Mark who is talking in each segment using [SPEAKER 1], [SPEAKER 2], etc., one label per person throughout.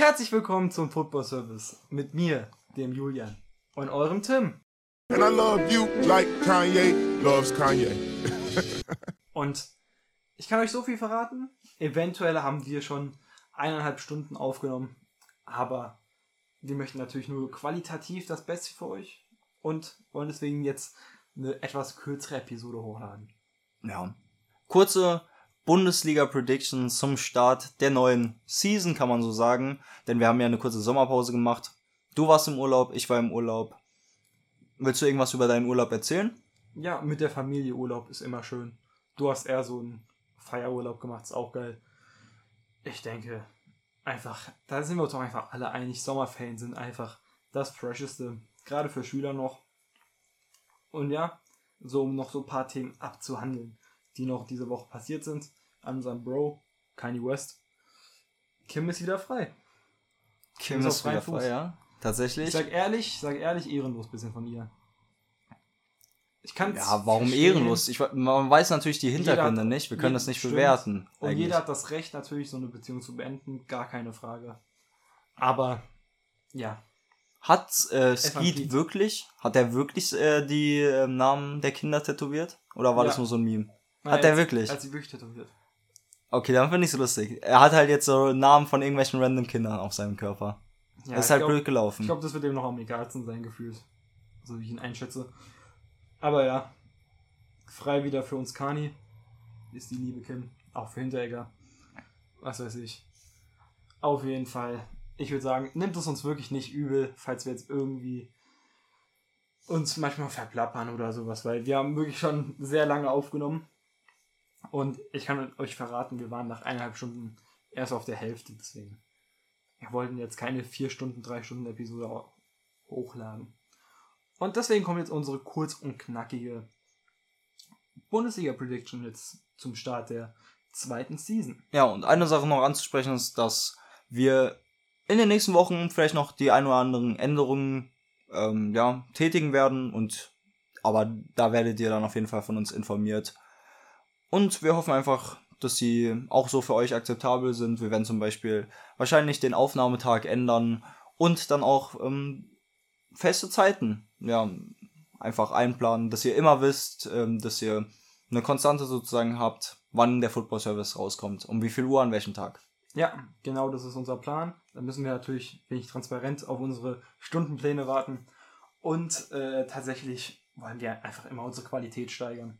[SPEAKER 1] Herzlich willkommen zum Football Service mit mir, dem Julian und eurem Tim.
[SPEAKER 2] And I love you like Kanye loves Kanye.
[SPEAKER 1] Und ich kann euch so viel verraten. Eventuell haben wir schon eineinhalb Stunden aufgenommen, aber wir möchten natürlich nur qualitativ das Beste für euch und wollen deswegen jetzt eine etwas kürzere Episode hochladen.
[SPEAKER 3] Ja. Kurze Bundesliga-Predictions zum Start der neuen Season, kann man so sagen. Denn wir haben ja eine kurze Sommerpause gemacht. Du warst im Urlaub, ich war im Urlaub. Willst du irgendwas über deinen Urlaub erzählen?
[SPEAKER 1] Ja, mit der Familie Urlaub ist immer schön. Du hast eher so einen Feierurlaub gemacht, ist auch geil. Ich denke, einfach, da sind wir uns doch einfach alle einig. Sommerferien sind einfach das Fresheste, gerade für Schüler noch. Und ja, so um noch so ein paar Themen abzuhandeln, die noch diese Woche passiert sind. An unserem Bro, Kanye West. Kim ist wieder frei.
[SPEAKER 3] Kim
[SPEAKER 1] ist
[SPEAKER 3] ist
[SPEAKER 1] freiem
[SPEAKER 3] wieder
[SPEAKER 1] Fuß.
[SPEAKER 3] frei, ja. Tatsächlich.
[SPEAKER 1] Ich sag ehrlich, sag ehrlich, ehrenlos bisschen von ihr. Ich kann
[SPEAKER 3] ja, warum ehrenlos? Ich, man weiß natürlich die Hintergründe
[SPEAKER 1] hat-
[SPEAKER 3] nicht. Wir können das nicht
[SPEAKER 1] stimmt.
[SPEAKER 3] bewerten.
[SPEAKER 1] Und
[SPEAKER 3] eigentlich.
[SPEAKER 1] jeder hat das Recht, natürlich so eine Beziehung zu beenden, gar keine Frage. Aber, ja.
[SPEAKER 3] Hat äh, Skeet wirklich, hat er wirklich äh, die äh, Namen der Kinder tätowiert? Oder war
[SPEAKER 1] Ja.
[SPEAKER 3] das nur so ein Meme?
[SPEAKER 1] Nein,
[SPEAKER 3] Hat er wirklich?
[SPEAKER 1] Als sie wirklich tätowiert.
[SPEAKER 3] Okay, dann finde ich so lustig. Er hat halt jetzt so Namen von irgendwelchen random Kindern auf seinem Körper.
[SPEAKER 1] Ja,
[SPEAKER 3] das ist halt
[SPEAKER 1] glaub-
[SPEAKER 3] blöd gelaufen.
[SPEAKER 1] Ich glaube, das wird ihm noch am egalsten sein, gefühlt. So wie ich ihn einschätze. Aber ja. Frei wieder für uns Kani. Ist die liebe Kim. Auch für Hinteregger. Was weiß ich. Auf jeden Fall. Ich würde sagen, nimmt es uns wirklich nicht übel, falls wir jetzt irgendwie uns manchmal verplappern oder sowas, weil wir haben wirklich schon sehr lange aufgenommen. Und ich kann euch verraten, wir waren nach eineinhalb Stunden erst auf der Hälfte, deswegen. Wir wollten jetzt keine 4 Stunden, 3 Stunden Episode hochladen. Und deswegen kommt jetzt unsere kurz und knackige Bundesliga-Prediction jetzt zum Start der zweiten Season.
[SPEAKER 3] Ja, und eine Sache noch anzusprechen ist, dass wir in den nächsten Wochen vielleicht noch die ein oder anderen Änderungen ähm, ja, tätigen werden und aber da werdet ihr dann auf jeden Fall von uns informiert. Und wir hoffen einfach, dass sie auch so für euch akzeptabel sind. Wir werden zum Beispiel wahrscheinlich den Aufnahmetag ändern und dann auch ähm, feste Zeiten ja, einfach einplanen, dass ihr immer wisst, ähm, dass ihr eine Konstante sozusagen habt, wann der Football Service rauskommt, um wie viel Uhr an welchem Tag.
[SPEAKER 1] Ja, genau das ist unser Plan. Da müssen wir natürlich wenig transparent auf unsere Stundenpläne warten. Und äh, tatsächlich wollen wir einfach immer unsere Qualität steigern.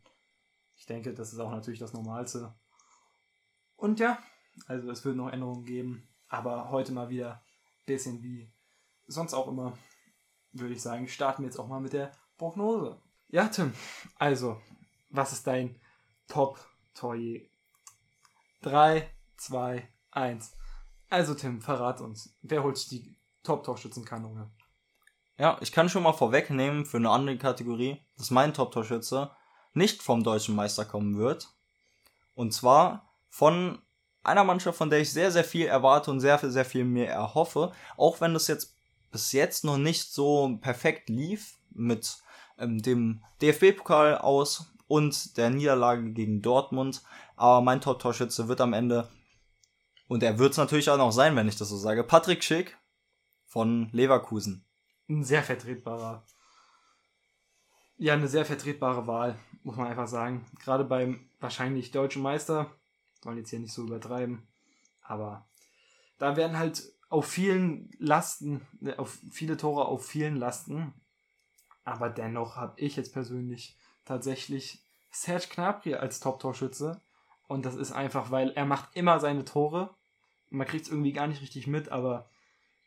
[SPEAKER 1] Ich denke, das ist auch natürlich das Normalste. Und ja, also es wird noch Änderungen geben. Aber heute mal wieder ein bisschen wie sonst auch immer, würde ich sagen, starten wir jetzt auch mal mit der Prognose. Ja, Tim, also, was ist dein Top-Torje? 3, 2, 1. Also Tim, verrat uns. Wer holt die Top-Torschützenkanone?
[SPEAKER 3] Ja, ich kann schon mal vorwegnehmen für eine andere Kategorie, dass mein Top-Torschütze nicht vom deutschen Meister kommen wird. Und zwar von einer Mannschaft, von der ich sehr, sehr viel erwarte und sehr, sehr viel mir erhoffe. Auch wenn das jetzt bis jetzt noch nicht so perfekt lief mit ähm, dem DFB-Pokal aus und der Niederlage gegen Dortmund. Aber mein Top-Torschütze wird am Ende, und er wird es natürlich auch noch sein, wenn ich das so sage, Patrick Schick von Leverkusen.
[SPEAKER 1] Ein sehr vertretbarer. Ja, eine sehr vertretbare Wahl, muss man einfach sagen. Gerade beim wahrscheinlich deutschen Meister. Wollen jetzt hier nicht so übertreiben. Aber da werden halt auf vielen Lasten, äh, auf viele Tore auf vielen Lasten. Aber dennoch habe ich jetzt persönlich tatsächlich Serge Gnabry als Top-Torschütze. Und das ist einfach, weil er macht immer seine Tore. Man kriegt es irgendwie gar nicht richtig mit, aber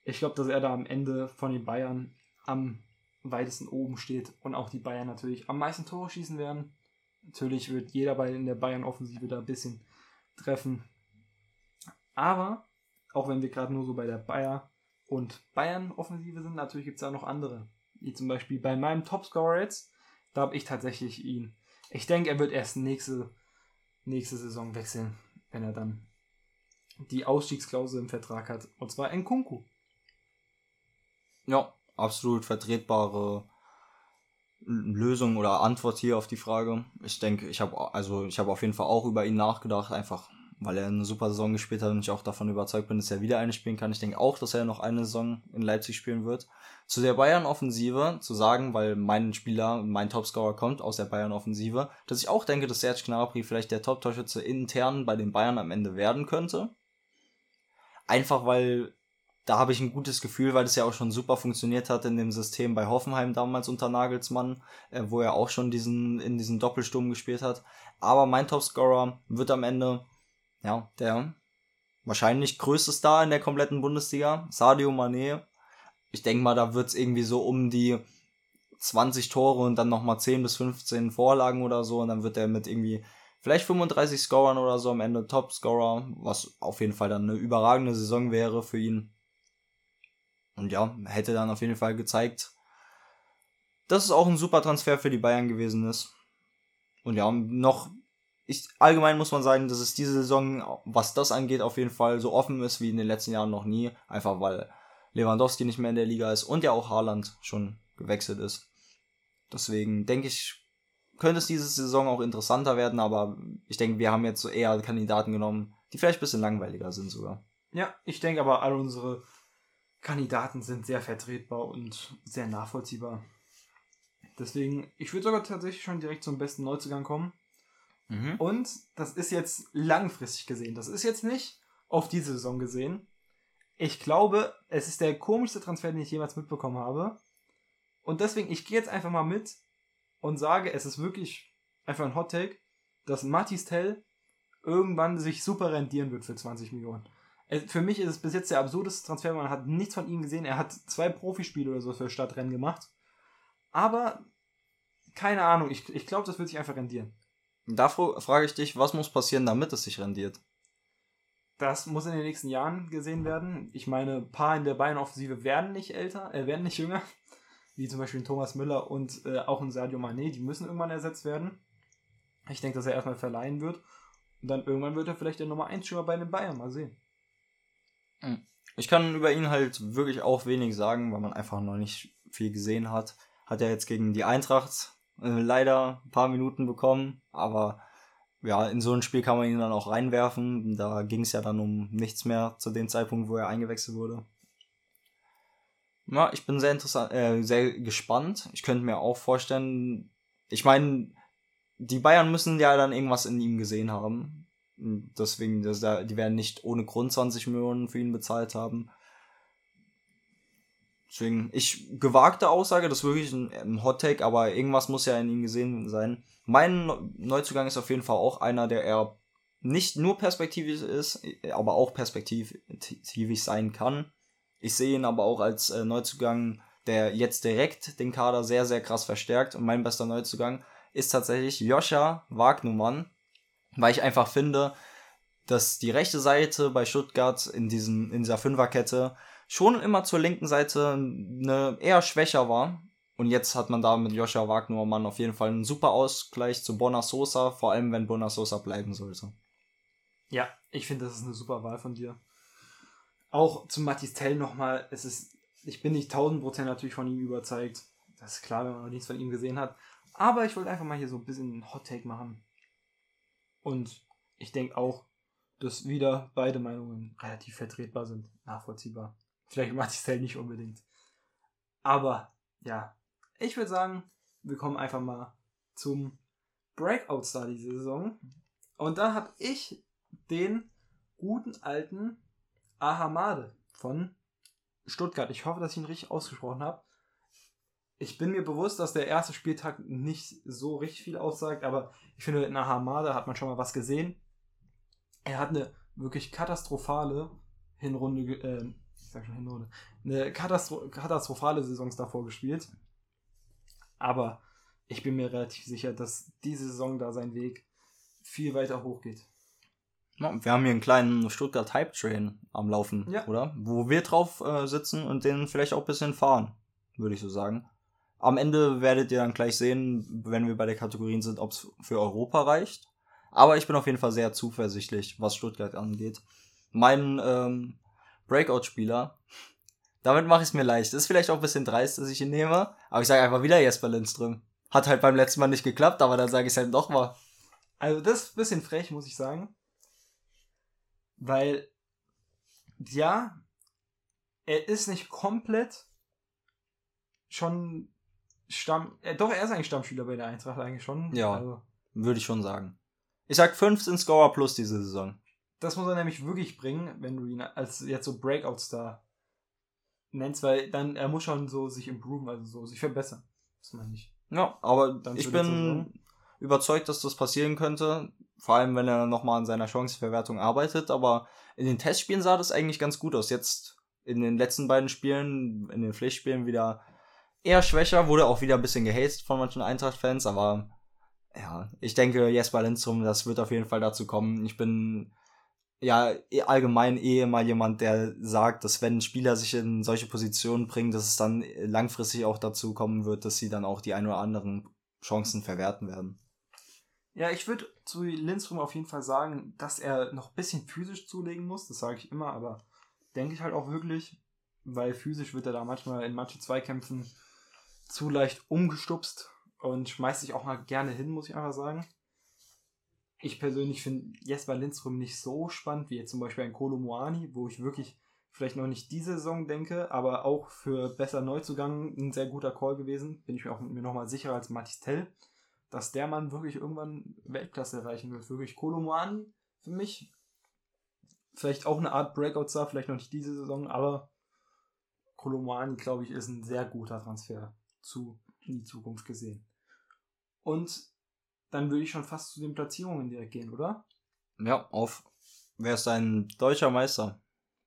[SPEAKER 1] ich glaube, dass er da am Ende von den Bayern am weitesten oben steht und auch die Bayern natürlich am meisten Tore schießen werden. Natürlich wird jeder bei in der Bayern-Offensive da ein bisschen treffen. Aber, auch wenn wir gerade nur so bei der Bayer und Bayern-Offensive sind, natürlich gibt es da noch andere. Wie zum Beispiel bei meinem Topscorer jetzt, da habe ich tatsächlich ihn. Ich denke, er wird erst nächste, nächste Saison wechseln, wenn er dann die Ausstiegsklausel im Vertrag hat. Und zwar Nkunku.
[SPEAKER 3] Ja, absolut vertretbare Lösung oder Antwort hier auf die Frage. Ich denke, ich habe also ich habe auf jeden Fall auch über ihn nachgedacht, einfach weil er eine super Saison gespielt hat und ich auch davon überzeugt bin, dass er wieder eine spielen kann. Ich denke auch, dass er noch eine Saison in Leipzig spielen wird. Zu der Bayern-Offensive zu sagen, weil mein Spieler, mein Topscorer kommt aus der Bayern-Offensive, dass ich auch denke, dass Serge Gnabry vielleicht der Top-Torschütze intern bei den Bayern am Ende werden könnte. Einfach weil da habe ich ein gutes Gefühl, weil es ja auch schon super funktioniert hat in dem System bei Hoffenheim damals unter Nagelsmann, äh, wo er auch schon diesen in diesem Doppelsturm gespielt hat. Aber mein Topscorer wird am Ende ja der wahrscheinlich größte Star in der kompletten Bundesliga, Sadio Mané. Ich denke mal, da wird es irgendwie so um die 20 Tore und dann nochmal 10 bis 15 Vorlagen oder so und dann wird er mit irgendwie vielleicht 35 Scorern oder so am Ende Topscorer, was auf jeden Fall dann eine überragende Saison wäre für ihn. Und ja, hätte dann auf jeden Fall gezeigt, dass es auch ein super Transfer für die Bayern gewesen ist. Und ja, noch, ich, allgemein muss man sagen, dass es diese Saison, was das angeht, auf jeden Fall so offen ist wie in den letzten Jahren noch nie. Einfach weil Lewandowski nicht mehr in der Liga ist und ja auch Haaland schon gewechselt ist. Deswegen denke ich, könnte es diese Saison auch interessanter werden, aber ich denke, wir haben jetzt so eher Kandidaten genommen, die vielleicht ein bisschen langweiliger sind sogar.
[SPEAKER 1] Ja, ich denke aber, all unsere Kandidaten sind sehr vertretbar und sehr nachvollziehbar. Deswegen, ich würde sogar tatsächlich schon direkt zum besten Neuzugang kommen.
[SPEAKER 3] Mhm.
[SPEAKER 1] Und das ist jetzt langfristig gesehen. Das ist jetzt nicht auf diese Saison gesehen. Ich glaube, es ist der komischste Transfer, den ich jemals mitbekommen habe. Und deswegen, ich gehe jetzt einfach mal mit und sage, es ist wirklich einfach ein Hot Take, dass Matis Tell irgendwann sich super rendieren wird für 20 Millionen. Für mich ist es bis jetzt der absurdeste Transfer. Man hat nichts von ihm gesehen. Er hat zwei Profispiele oder so für Stadtrennen gemacht. Aber keine Ahnung. Ich, ich glaube, das wird sich einfach rendieren.
[SPEAKER 3] Da frage ich dich, was muss passieren, damit es sich rendiert?
[SPEAKER 1] Das muss in den nächsten Jahren gesehen werden. Ich meine, ein paar in der Bayern-Offensive werden nicht älter, äh, werden nicht jünger. Wie zum Beispiel ein Thomas Müller und äh, auch ein Sadio Mané. Die müssen irgendwann ersetzt werden. Ich denke, dass er erstmal verleihen wird. Und dann irgendwann wird er vielleicht der Nummer 1 Stürmer bei den Bayern. Mal sehen.
[SPEAKER 3] Ich kann über ihn halt wirklich auch wenig sagen, weil man einfach noch nicht viel gesehen hat. Hat er jetzt gegen die Eintracht äh, leider ein paar Minuten bekommen, aber ja, in so ein Spiel kann man ihn dann auch reinwerfen. Da ging es ja dann um nichts mehr zu dem Zeitpunkt, wo er eingewechselt wurde. Ja, ich bin sehr interessant, äh, sehr gespannt. Ich könnte mir auch vorstellen, ich meine, die Bayern müssen ja dann irgendwas in ihm gesehen haben. Deswegen, das, da- die werden nicht ohne Grund 20 Millionen für ihn bezahlt haben. Deswegen, ich, gewagte Aussage, das ist wirklich ein, ein Hot Take, aber irgendwas muss ja in ihm gesehen sein. Mein Neu- Neuzugang ist auf jeden Fall auch einer, der eher nicht nur perspektivisch ist, aber auch perspektivisch sein kann. Ich sehe ihn aber auch als äh, Neuzugang, der jetzt direkt den Kader sehr, sehr krass verstärkt. Und mein bester Neuzugang ist tatsächlich Joscha Wagnumann, weil ich einfach finde, dass die rechte Seite bei Stuttgart in, diesem, in dieser Fünferkette schon immer zur linken Seite eine eher schwächer war. Und jetzt hat man da mit Joscha Wagnumann auf jeden Fall einen super Ausgleich zu Bonner Sosa, vor allem wenn Bonner Sosa bleiben sollte.
[SPEAKER 1] Ja, ich finde, das ist eine super Wahl von dir. Auch zu Mathis Tell nochmal, es ist, ich bin nicht 1000% natürlich von ihm überzeugt. Das ist klar, wenn man noch nichts von ihm gesehen hat. Aber ich wollte einfach mal hier so ein bisschen einen Hot Take machen. Und ich denke auch, dass wieder beide Meinungen relativ vertretbar sind, nachvollziehbar. Vielleicht Mathis Tell nicht unbedingt. Aber ja, ich würde sagen, wir kommen einfach mal zum Breakout-Star diese Saison. Und da habe ich den guten alten Ahamade von Stuttgart. Ich hoffe, dass ich ihn richtig ausgesprochen habe. Ich bin mir bewusst, dass der erste Spieltag nicht so richtig viel aussagt, aber ich finde, in Ahamade hat man schon mal was gesehen. Er hat eine wirklich katastrophale Hinrunde, äh, ich sag schon Hinrunde, eine katastro katastrophale Saisons davor gespielt. Aber ich bin mir relativ sicher, dass diese Saison da sein Weg viel weiter hochgeht.
[SPEAKER 3] Ja, wir haben hier einen kleinen Stuttgart Hype Train am Laufen,
[SPEAKER 1] Ja.
[SPEAKER 3] oder? Wo wir drauf äh, sitzen und den vielleicht auch ein bisschen fahren, würde ich so sagen. Am Ende werdet ihr dann gleich sehen, wenn wir bei der Kategorien sind, ob es für Europa reicht. Aber ich bin auf jeden Fall sehr zuversichtlich, was Stuttgart angeht. Mein ähm, Breakout-Spieler, damit mache ich es mir leicht. Ist vielleicht auch ein bisschen dreist, dass ich ihn nehme, aber ich sage einfach wieder Jesper Lindström. Hat halt beim letzten Mal nicht geklappt, aber dann sage ich es halt doch mal.
[SPEAKER 1] Also das ist ein bisschen frech, muss ich sagen. Weil, ja, er ist nicht komplett schon Stamm. Äh, doch, er ist eigentlich Stammspieler bei der Eintracht eigentlich schon.
[SPEAKER 3] Ja.
[SPEAKER 1] Also,
[SPEAKER 3] Würde ich schon sagen. Ich sag 15 Scorer plus diese Saison.
[SPEAKER 1] das muss er nämlich wirklich bringen, wenn du ihn als jetzt so Breakout-Star nennst, weil dann er muss schon so sich improven, also so sich verbessern. Das meine ich.
[SPEAKER 3] Ja, aber
[SPEAKER 1] Dann
[SPEAKER 3] ich bin überzeugt, dass das passieren könnte. Vor allem, wenn er nochmal an seiner Chancenverwertung arbeitet. Aber in den Testspielen sah das eigentlich ganz gut aus. Jetzt in den letzten beiden Spielen, in den Pflichtspielen wieder eher schwächer. Wurde auch wieder ein bisschen gehatet von manchen Eintracht-Fans. Aber ja, ich denke, Jesper Lindström, das wird auf jeden Fall dazu kommen. Ich bin ja eh- allgemein eh mal jemand, der sagt, dass wenn Spieler sich in solche Positionen bringen, dass es dann langfristig auch dazu kommen wird, dass sie dann auch die ein oder anderen Chancen verwerten werden.
[SPEAKER 1] Ja, ich würde zu Lindström auf jeden Fall sagen, dass er noch ein bisschen physisch zulegen muss. Das sage ich immer, aber denke ich halt auch wirklich, weil physisch wird er da manchmal in manchen Zweikämpfen zu leicht umgestupst und schmeißt sich auch mal gerne hin, muss ich einfach sagen. Ich persönlich finde Jesper Lindström nicht so spannend wie jetzt zum Beispiel ein Kolo Moani, wo ich wirklich vielleicht noch nicht diese Saison denke, aber auch für besser Neuzugang ein sehr guter Call gewesen. Bin ich mir auch mir nochmal sicherer als Matis Tell, dass der Mann wirklich irgendwann Weltklasse erreichen wird. Wirklich Kolo Moani für mich. Vielleicht auch eine Art Breakout-Star, vielleicht noch nicht diese Saison, aber Kolo Moani, glaube ich, ist ein sehr guter Transfer zu in die Zukunft gesehen. Und dann würde ich schon fast zu den Platzierungen direkt gehen, oder?
[SPEAKER 3] Ja, auf. Wer ist ein deutscher Meister?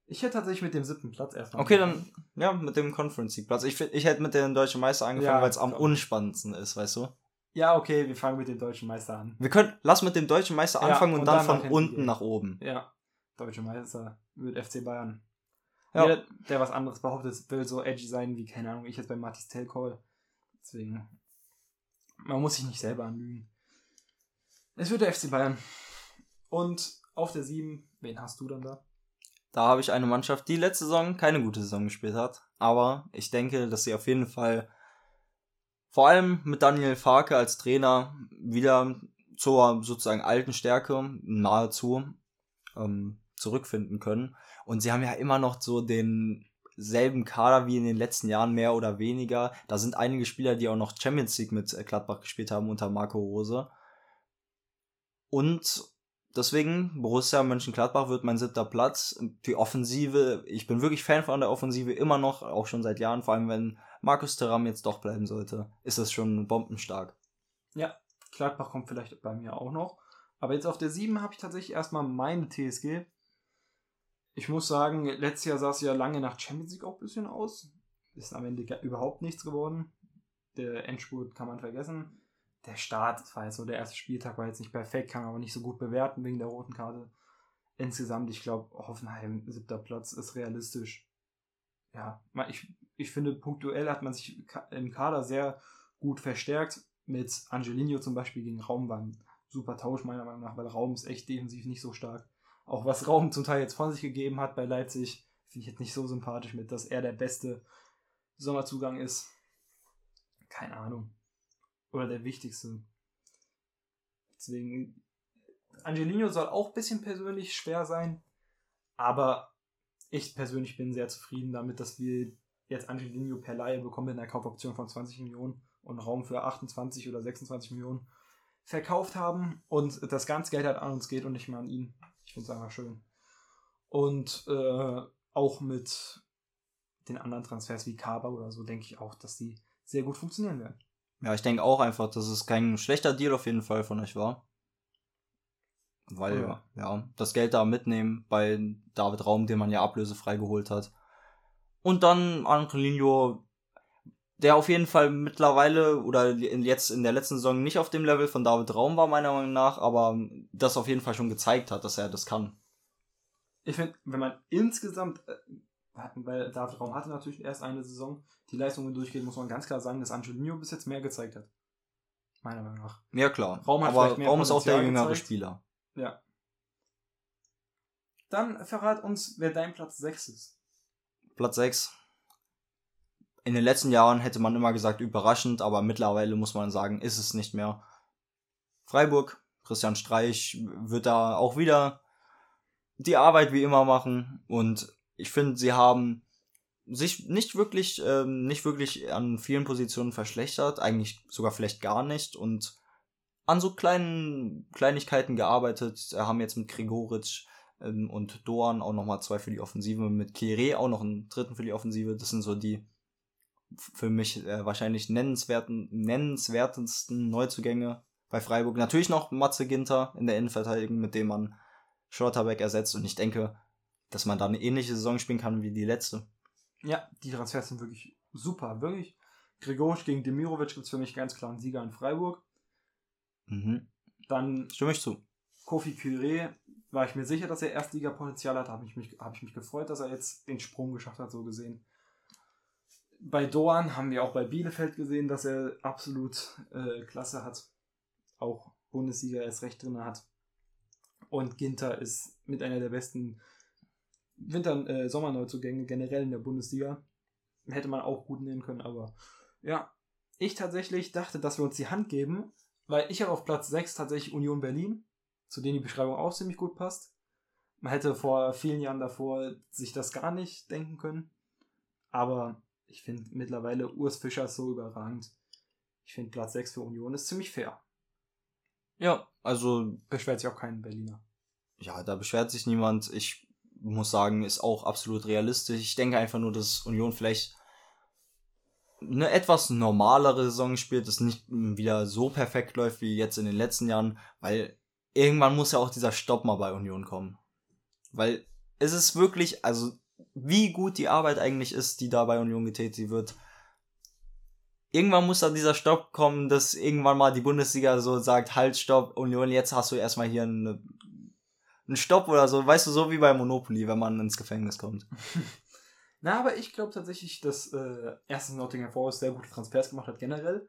[SPEAKER 1] Ich hätte tatsächlich mit dem siebten Platz erstmal.
[SPEAKER 3] Okay, dann, ja, mit dem Conference League Platz. Ich, ich hätte mit dem deutschen Meister angefangen,
[SPEAKER 1] Ja,
[SPEAKER 3] weil es am unspannendsten ist, weißt du?
[SPEAKER 1] Ja, okay, wir fangen mit dem deutschen Meister an.
[SPEAKER 3] Wir können, lass mit dem deutschen Meister
[SPEAKER 1] Ja,
[SPEAKER 3] anfangen und,
[SPEAKER 1] und
[SPEAKER 3] dann,
[SPEAKER 1] dann
[SPEAKER 3] von unten
[SPEAKER 1] gehen.
[SPEAKER 3] nach oben.
[SPEAKER 1] Ja, deutsche Meister wird FC Bayern.
[SPEAKER 3] Ja.
[SPEAKER 1] Jeder, der was anderes behauptet, will so edgy sein wie, keine Ahnung, ich jetzt bei Matis Telcall. Deswegen, man muss sich nicht selber anlügen. Es wird der FC Bayern. Und auf der 7, wen hast du dann da?
[SPEAKER 3] Da habe ich eine Mannschaft, die letzte Saison keine gute Saison gespielt hat. Aber ich denke, dass sie auf jeden Fall vor allem mit Daniel Farke als Trainer wieder zur sozusagen alten Stärke nahezu ähm, zurückfinden können. Und sie haben ja immer noch so den selben Kader wie in den letzten Jahren mehr oder weniger. Da sind einige Spieler, die auch noch Champions League mit äh, Gladbach gespielt haben unter Marco Rose. Und deswegen, Borussia Mönchengladbach wird mein siebter Platz. Die Offensive, ich bin wirklich Fan von der Offensive immer noch, auch schon seit Jahren, vor allem wenn Markus Thuram jetzt doch bleiben sollte, ist das schon bombenstark.
[SPEAKER 1] Ja, Gladbach kommt vielleicht bei mir auch noch. Aber jetzt auf der 7 habe ich tatsächlich erstmal meine TSG. Ich muss sagen, letztes Jahr sah es ja lange nach Champions League auch ein bisschen aus. Ist am Ende überhaupt nichts geworden. Der Endspurt kann man vergessen. Der Start, war jetzt so der erste Spieltag, war jetzt nicht perfekt, kann man aber nicht so gut bewerten wegen der roten Karte. Insgesamt, ich glaube, Hoffenheim, siebter Platz, ist realistisch. Ja, ich, ich finde, punktuell hat man sich im Kader sehr gut verstärkt. Mit Angelino zum Beispiel gegen Raum war ein super Tausch, meiner Meinung nach, weil Raum ist echt defensiv nicht so stark. Auch was Raum zum Teil jetzt von sich gegeben hat bei Leipzig, finde ich jetzt nicht so sympathisch mit, dass er der beste Sommerzugang ist. Keine Ahnung. Oder der wichtigste. Deswegen, Angelino soll auch ein bisschen persönlich schwer sein, aber ich persönlich bin sehr zufrieden damit, dass wir jetzt Angelino per Laie bekommen mit einer Kaufoption von 20 Millionen und Raum für 28 oder 26 Millionen verkauft haben und das ganze Geld halt an uns geht und nicht mehr an ihn. Ich finde es einfach schön. Und äh, auch mit den anderen Transfers wie Kaba oder so denke ich auch, dass die sehr gut funktionieren werden.
[SPEAKER 3] Ja, ich denke auch einfach, dass es kein schlechter Deal auf jeden Fall von euch war. Weil,
[SPEAKER 1] Ja.
[SPEAKER 3] ja, das Geld da mitnehmen bei David Raum, den man ja ablösefrei geholt hat. Und dann Angelino, der auf jeden Fall mittlerweile oder jetzt in der letzten Saison nicht auf dem Level von David Raum war, meiner Meinung nach, aber das auf jeden Fall schon gezeigt hat, dass er das kann.
[SPEAKER 1] Ich finde, wenn man insgesamt, äh, weil David Raum hatte natürlich erst eine Saison, die Leistungen durchgeht, muss man ganz klar sagen, dass Angelino bis jetzt mehr gezeigt hat. Meiner Meinung nach.
[SPEAKER 3] Ja, klar.
[SPEAKER 1] Raum hat
[SPEAKER 3] aber
[SPEAKER 1] mehr
[SPEAKER 3] Raum ist auch der jüngere
[SPEAKER 1] gezeigt.
[SPEAKER 3] Spieler.
[SPEAKER 1] Ja. Dann verrat uns, wer dein Platz 6 ist.
[SPEAKER 3] Platz 6. In den letzten Jahren hätte man immer gesagt überraschend, aber mittlerweile muss man sagen, ist es nicht mehr. Freiburg, Christian Streich wird da auch wieder die Arbeit wie immer machen und ich finde, sie haben sich nicht wirklich, ähm, nicht wirklich an vielen Positionen verschlechtert, eigentlich sogar vielleicht gar nicht und an so kleinen Kleinigkeiten gearbeitet, haben jetzt mit Gregoritsch ähm, und Doan auch nochmal zwei für die Offensive, mit Kire auch noch einen dritten für die Offensive, das sind so die für mich äh, wahrscheinlich nennenswerten, nennenswertesten Neuzugänge bei Freiburg. Natürlich noch Matze Ginter in der Innenverteidigung, mit dem man Schlotterbeck ersetzt und ich denke, dass man da eine ähnliche Saison spielen kann wie die letzte.
[SPEAKER 1] Ja, die Transfers sind wirklich super, wirklich. Gregorisch gegen Demirovic gibt es für mich ganz klar einen Sieger in Freiburg.
[SPEAKER 3] Mhm.
[SPEAKER 1] Dann
[SPEAKER 3] Stimme ich zu.
[SPEAKER 1] Kofi Curé, war ich mir sicher, dass er Erstliga-Potenzial hat, habe ich, mich, hab ich mich gefreut, dass er jetzt den Sprung geschafft hat, so gesehen. Bei Doan haben wir auch bei Bielefeld gesehen, dass er absolut äh, Klasse hat. Auch Bundesliga erst recht drin hat. Und Ginter ist mit einer der besten Winter-, äh, Sommerneuzugänge generell in der Bundesliga. Hätte man auch gut nehmen können, aber ja, ich tatsächlich dachte, dass wir uns die Hand geben, weil ich habe auf Platz 6 tatsächlich Union Berlin, zu denen die Beschreibung auch ziemlich gut passt. Man hätte vor vielen Jahren davor sich das gar nicht denken können. Aber ich finde mittlerweile Urs Fischer so überragend. Ich finde Platz 6 für Union ist ziemlich fair.
[SPEAKER 3] Ja, also
[SPEAKER 1] Beschwert sich auch kein Berliner.
[SPEAKER 3] ja, da beschwert sich niemand. Ich muss sagen, ist auch absolut realistisch. Ich denke einfach nur, dass Union vielleicht eine etwas normalere Saison spielt, es nicht wieder so perfekt läuft wie jetzt in den letzten Jahren, weil irgendwann muss ja auch dieser Stopp mal bei Union kommen. Weil es ist wirklich, also wie gut die Arbeit eigentlich ist, die da bei Union getätigt wird. Irgendwann muss da dieser Stopp kommen, dass irgendwann mal die Bundesliga so sagt, halt, Stopp, Union, jetzt hast du erstmal hier eine, einen Stopp oder so, weißt du, so wie bei Monopoly, wenn man ins Gefängnis kommt.
[SPEAKER 1] Na, aber ich glaube tatsächlich, dass äh, erstens Nottingham Forest sehr gute Transfers gemacht hat generell.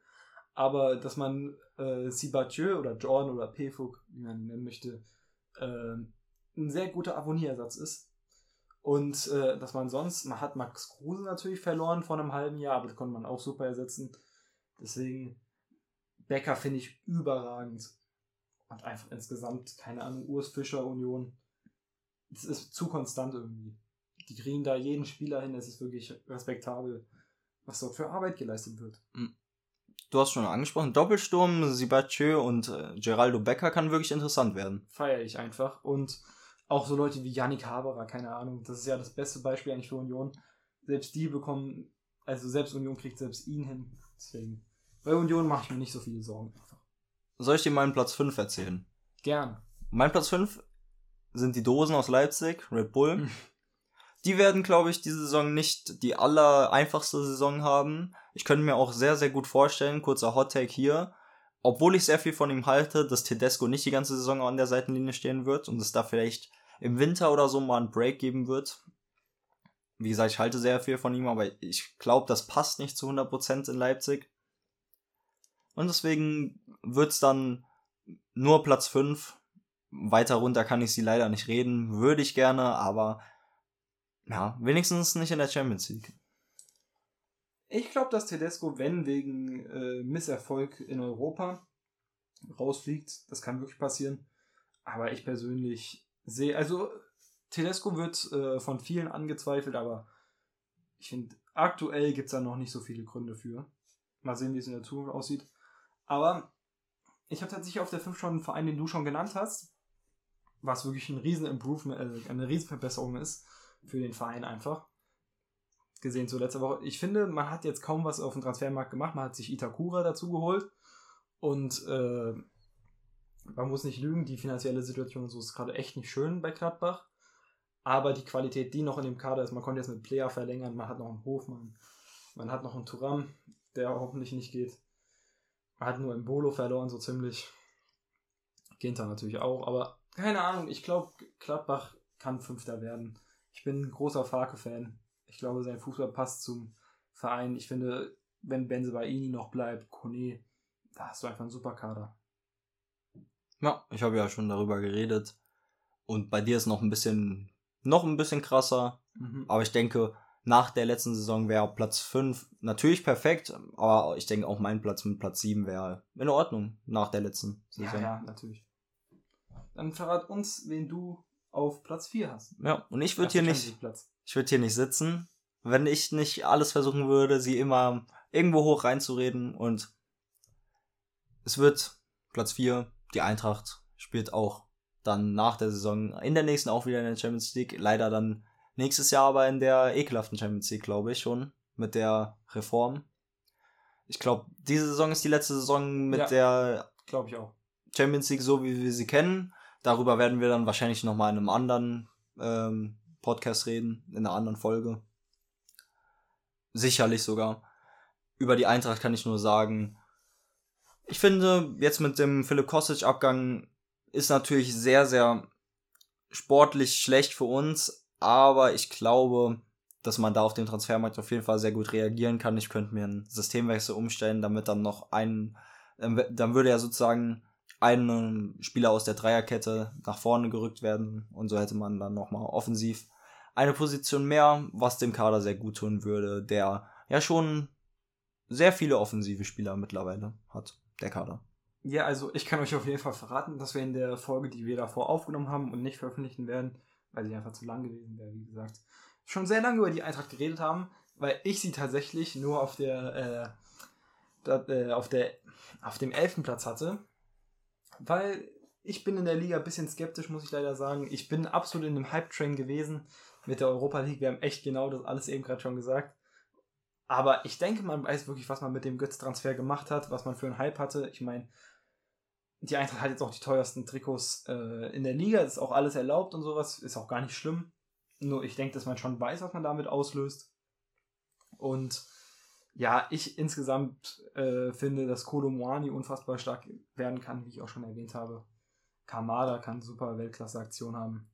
[SPEAKER 1] Aber dass man äh, Sibatieu oder Jordan oder Pefuk, wie man ihn nennen möchte, äh, ein sehr guter Avoniersatz ist. Und äh, dass man sonst, man hat Max Kruse natürlich verloren vor einem halben Jahr, aber das konnte man auch super ersetzen. Deswegen, Becker finde ich überragend. Und einfach insgesamt, keine Ahnung, Urs Fischer Union. Das ist zu konstant irgendwie. Die kriegen da jeden Spieler hin, es ist wirklich respektabel, was dort für Arbeit geleistet wird.
[SPEAKER 3] Du hast schon angesprochen, Doppelsturm, Sibatieu und äh, Geraldo Becker kann wirklich interessant werden.
[SPEAKER 1] Feiere ich einfach. Und auch so Leute wie Yannick Haberer, keine Ahnung, das ist ja das beste Beispiel eigentlich für Union. Selbst die bekommen, also selbst Union kriegt selbst ihn hin. Deswegen, bei Union mache ich mir nicht so viele Sorgen einfach.
[SPEAKER 3] Soll ich dir meinen Platz 5 erzählen?
[SPEAKER 1] Gern.
[SPEAKER 3] Mein Platz 5 sind die Dosen aus Leipzig, Red Bull.
[SPEAKER 1] Hm.
[SPEAKER 3] Die werden, glaube ich, diese Saison nicht die aller einfachste Saison haben. Ich könnte mir auch sehr, sehr gut vorstellen, kurzer Hot Take hier, obwohl ich sehr viel von ihm halte, dass Tedesco nicht die ganze Saison an der Seitenlinie stehen wird und es da vielleicht im Winter oder so mal einen Break geben wird. Wie gesagt, ich halte sehr viel von ihm, aber ich glaube, das passt nicht zu 100% in Leipzig. Und deswegen wird's dann nur Platz 5. Weiter runter kann ich sie leider nicht reden. Würde ich gerne, aber ja, wenigstens nicht in der Champions League.
[SPEAKER 1] Ich glaube, dass Tedesco, wenn wegen äh, Misserfolg in Europa rausfliegt, das kann wirklich passieren. Aber ich persönlich sehe, also Tedesco wird äh, von vielen angezweifelt, aber ich finde, aktuell gibt es da noch nicht so viele Gründe für. Mal sehen, wie es in der Zukunft aussieht. Aber ich habe tatsächlich auf der 5 schon einen Verein, den du schon genannt hast, was wirklich ein riesen Improvement, äh, eine riesen Verbesserung ist für den Verein einfach. Gesehen zu letzter Woche. Ich finde, man hat jetzt kaum was auf dem Transfermarkt gemacht. Man hat sich Itakura dazu geholt. Und äh, man muss nicht lügen, die finanzielle Situation so ist gerade echt nicht schön bei Gladbach. Aber die Qualität, die noch in dem Kader ist, man konnte jetzt mit Player verlängern, man hat noch einen Hofmann, man hat noch einen Turam, der hoffentlich nicht geht. Man hat nur im Bolo verloren, so ziemlich. Ginter natürlich auch, aber keine Ahnung, ich glaube, Gladbach kann Fünfter werden. Ich bin ein großer Farke-Fan. Ich glaube, sein Fußball passt zum Verein. Ich finde, wenn Benzebaini noch bleibt, Kone, da hast du einfach einen super Kader.
[SPEAKER 3] Ja, ich habe ja schon darüber geredet. Und bei dir ist noch ein bisschen, noch ein bisschen krasser.
[SPEAKER 1] Mhm.
[SPEAKER 3] Aber ich denke, nach der letzten Saison wäre Platz 5 natürlich perfekt. Aber ich denke auch mein Platz mit Platz 7 wäre in Ordnung nach der letzten
[SPEAKER 1] Ja,
[SPEAKER 3] Saison.
[SPEAKER 1] ja, natürlich. Dann verrat uns, wen du auf Platz 4 hast.
[SPEAKER 3] Ja, und ich würde hier nicht, ich würde hier nicht sitzen, wenn ich nicht alles versuchen würde, sie immer irgendwo hoch reinzureden und es wird Platz 4, die Eintracht spielt auch dann nach der Saison in der nächsten auch wieder in der Champions League, leider dann nächstes Jahr aber in der ekelhaften Champions League, glaube ich schon, mit der Reform. Ich glaube, diese Saison ist die letzte Saison mit
[SPEAKER 1] Ja.
[SPEAKER 3] der
[SPEAKER 1] Glaube ich auch.
[SPEAKER 3] Champions League so, wie wir sie kennen. Darüber werden wir dann wahrscheinlich nochmal in einem anderen ähm, Podcast reden, in einer anderen Folge. Sicherlich sogar. Über die Eintracht kann ich nur sagen, ich finde, jetzt mit dem Philipp Kostic-Abgang ist natürlich sehr, sehr sportlich schlecht für uns, aber ich glaube, dass man da auf dem Transfermarkt auf jeden Fall sehr gut reagieren kann. Ich könnte mir einen Systemwechsel umstellen, damit dann noch ein, dann würde ja sozusagen ein Spieler aus der Dreierkette nach vorne gerückt werden und so hätte man dann nochmal offensiv eine Position mehr, was dem Kader sehr gut tun würde, der ja schon sehr viele offensive Spieler mittlerweile hat, der Kader.
[SPEAKER 1] Ja, also ich kann euch auf jeden Fall verraten, dass wir in der Folge, die wir davor aufgenommen haben und nicht veröffentlichen werden, weil sie einfach zu lang gewesen wäre, wie gesagt, schon sehr lange über die Eintracht geredet haben, weil ich sie tatsächlich nur auf der, äh, äh, auf der, auf dem Elfenplatz hatte, weil ich bin in der Liga ein bisschen skeptisch, muss ich leider sagen. Ich bin absolut in dem Hype-Train gewesen mit der Europa League. Wir haben echt genau das alles eben gerade schon gesagt. Aber ich denke, man weiß wirklich, was man mit dem Götz-Transfer gemacht hat, was man für einen Hype hatte. Ich meine, die Eintracht hat jetzt auch die teuersten Trikots äh, in der Liga. Das ist auch alles erlaubt und sowas. Ist auch gar nicht schlimm. Nur ich denke, dass man schon weiß, was man damit auslöst. Und ja, ich insgesamt äh, finde, dass Kolo Moani unfassbar stark werden kann, wie ich auch schon erwähnt habe. Kamada kann super Weltklasse-Aktion haben.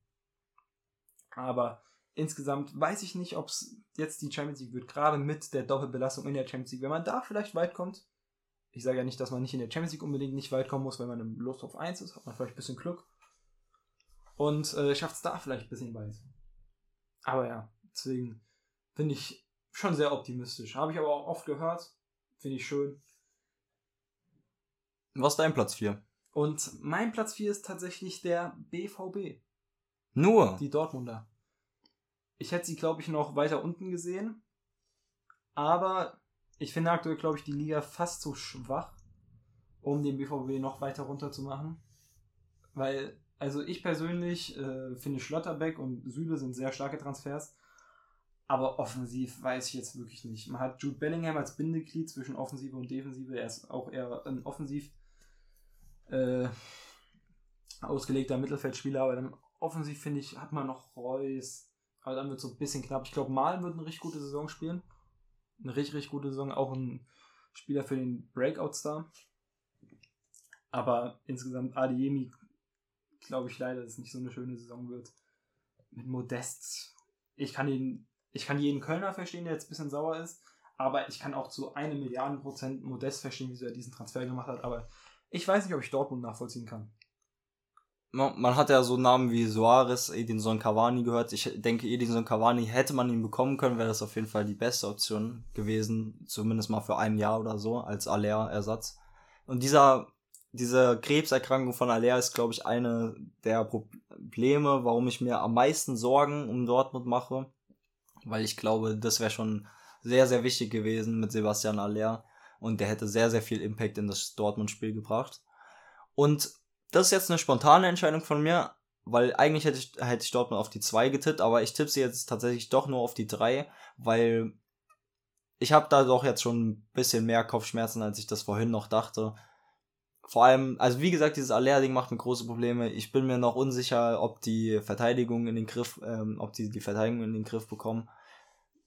[SPEAKER 1] Aber insgesamt weiß ich nicht, ob es jetzt die Champions League wird, gerade mit der Doppelbelastung in der Champions League. Wenn man da vielleicht weit kommt, ich sage ja nicht, dass man nicht in der Champions League unbedingt nicht weit kommen muss, wenn man im Lust auf 1 ist, hat man vielleicht ein bisschen Glück. Und äh, schafft es da vielleicht ein bisschen weit. Aber ja, deswegen finde ich schon sehr optimistisch. Habe ich aber auch oft gehört. Finde ich schön.
[SPEAKER 3] Was ist dein Platz 4?
[SPEAKER 1] Und mein Platz 4 ist tatsächlich der BVB,
[SPEAKER 3] Nur.
[SPEAKER 1] die Dortmunder. Ich hätte sie, glaube ich, noch weiter unten gesehen. Aber ich finde aktuell, glaube ich, die Liga fast zu schwach, um den BVB noch weiter runter zu machen. Weil, also ich persönlich äh, finde Schlotterbeck und Süle sind sehr starke Transfers. Aber offensiv weiß ich jetzt wirklich nicht. Man hat Jude Bellingham als Bindeglied zwischen Offensive und Defensive. Er ist auch eher ein offensiv äh, ausgelegter Mittelfeldspieler. Aber dann offensiv finde ich, hat man noch Reus. Aber dann wird es so ein bisschen knapp. Ich glaube, Malen wird eine richtig gute Saison spielen. Eine richtig, richtig gute Saison. Auch ein Spieler für den Breakout-Star. Aber insgesamt Adeyemi glaube ich leider, dass es nicht so eine schöne Saison wird. Mit Modest. Ich kann ihn, ich kann jeden Kölner verstehen, der jetzt ein bisschen sauer ist. Aber ich kann auch zu einem Milliarden Prozent Modest verstehen, wieso er diesen Transfer gemacht hat. Aber ich weiß nicht, ob ich Dortmund nachvollziehen kann.
[SPEAKER 3] Man man hat ja so Namen wie Suarez, Edinson Cavani gehört. Ich denke, Edinson Cavani hätte man ihn bekommen können, wäre das auf jeden Fall die beste Option gewesen. Zumindest mal für ein Jahr oder so, als Aller-Ersatz. Und dieser, diese Krebserkrankung von Aller ist, glaube ich, eine der Probleme, warum ich mir am meisten Sorgen um Dortmund mache. Weil ich glaube, das wäre schon sehr, sehr wichtig gewesen mit Sebastian Aller. Und der hätte sehr, sehr viel Impact in das Dortmund-Spiel gebracht. Und das ist jetzt eine spontane Entscheidung von mir, weil eigentlich hätte ich, hätte ich Dortmund auf die 2 getippt, aber ich tippe sie jetzt tatsächlich doch nur auf die 3, weil ich habe da doch jetzt schon ein bisschen mehr Kopfschmerzen, als ich das vorhin noch dachte. Vor allem, also wie gesagt, dieses Aller-Ding macht mir große Probleme. Ich bin mir noch unsicher, ob die Verteidigung in den Griff, ähm, ob die die Verteidigung in den Griff bekommen,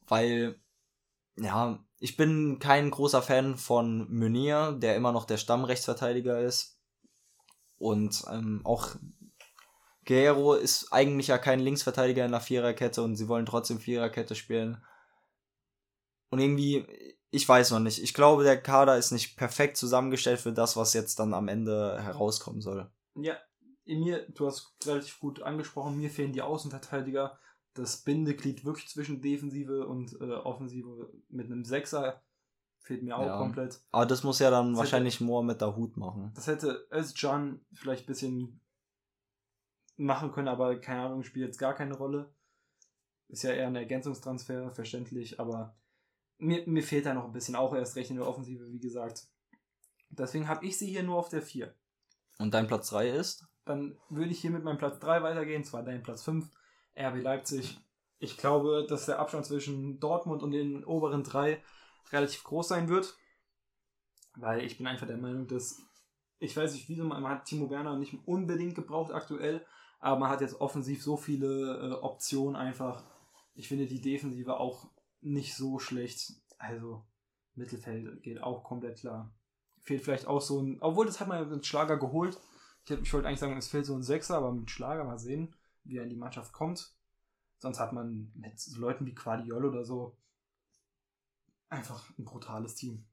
[SPEAKER 3] weil ja, ich bin kein großer Fan von Meunier, der immer noch der Stammrechtsverteidiger ist. Und ähm, auch Guerrero ist eigentlich ja kein Linksverteidiger in der Viererkette und sie wollen trotzdem Viererkette spielen. Und irgendwie, ich weiß noch nicht. Ich glaube, der Kader ist nicht perfekt zusammengestellt für das, was jetzt dann am Ende herauskommen soll.
[SPEAKER 1] Ja, mir, du hast relativ gut angesprochen, mir fehlen die Außenverteidiger. Das Bindeglied wirklich zwischen Defensive und äh, Offensive mit einem Sechser fehlt mir auch
[SPEAKER 3] Ja.
[SPEAKER 1] komplett.
[SPEAKER 3] Aber das muss ja dann
[SPEAKER 1] Das
[SPEAKER 3] wahrscheinlich Moore mit der Hut machen.
[SPEAKER 1] Das hätte Özcan vielleicht ein bisschen machen können, aber keine Ahnung, spielt jetzt gar keine Rolle. Ist ja eher ein Ergänzungstransfer, verständlich, aber mir, mir fehlt da noch ein bisschen, auch erst recht in der Offensive, wie gesagt. Deswegen habe ich sie hier nur auf der 4.
[SPEAKER 3] Und dein Platz 3 ist?
[SPEAKER 1] Dann würde ich hier mit meinem Platz 3 weitergehen, zwar dein Platz 5, RB Leipzig. Ich glaube, dass der Abstand zwischen Dortmund und den oberen drei relativ groß sein wird. Weil ich bin einfach der Meinung, dass, ich weiß nicht, wieso, man hat Timo Werner nicht unbedingt gebraucht aktuell, aber man hat jetzt offensiv so viele äh, Optionen einfach. Ich finde die Defensive auch nicht so schlecht. Also Mittelfeld geht auch komplett klar. Fehlt vielleicht auch so ein, obwohl das hat man mit Schlager geholt. Ich, ich wollte eigentlich sagen, es fehlt so ein Sechser, aber mit Schlager mal sehen, wie er in die Mannschaft kommt. Sonst hat man mit so Leuten wie Quadiol oder so einfach ein brutales Team.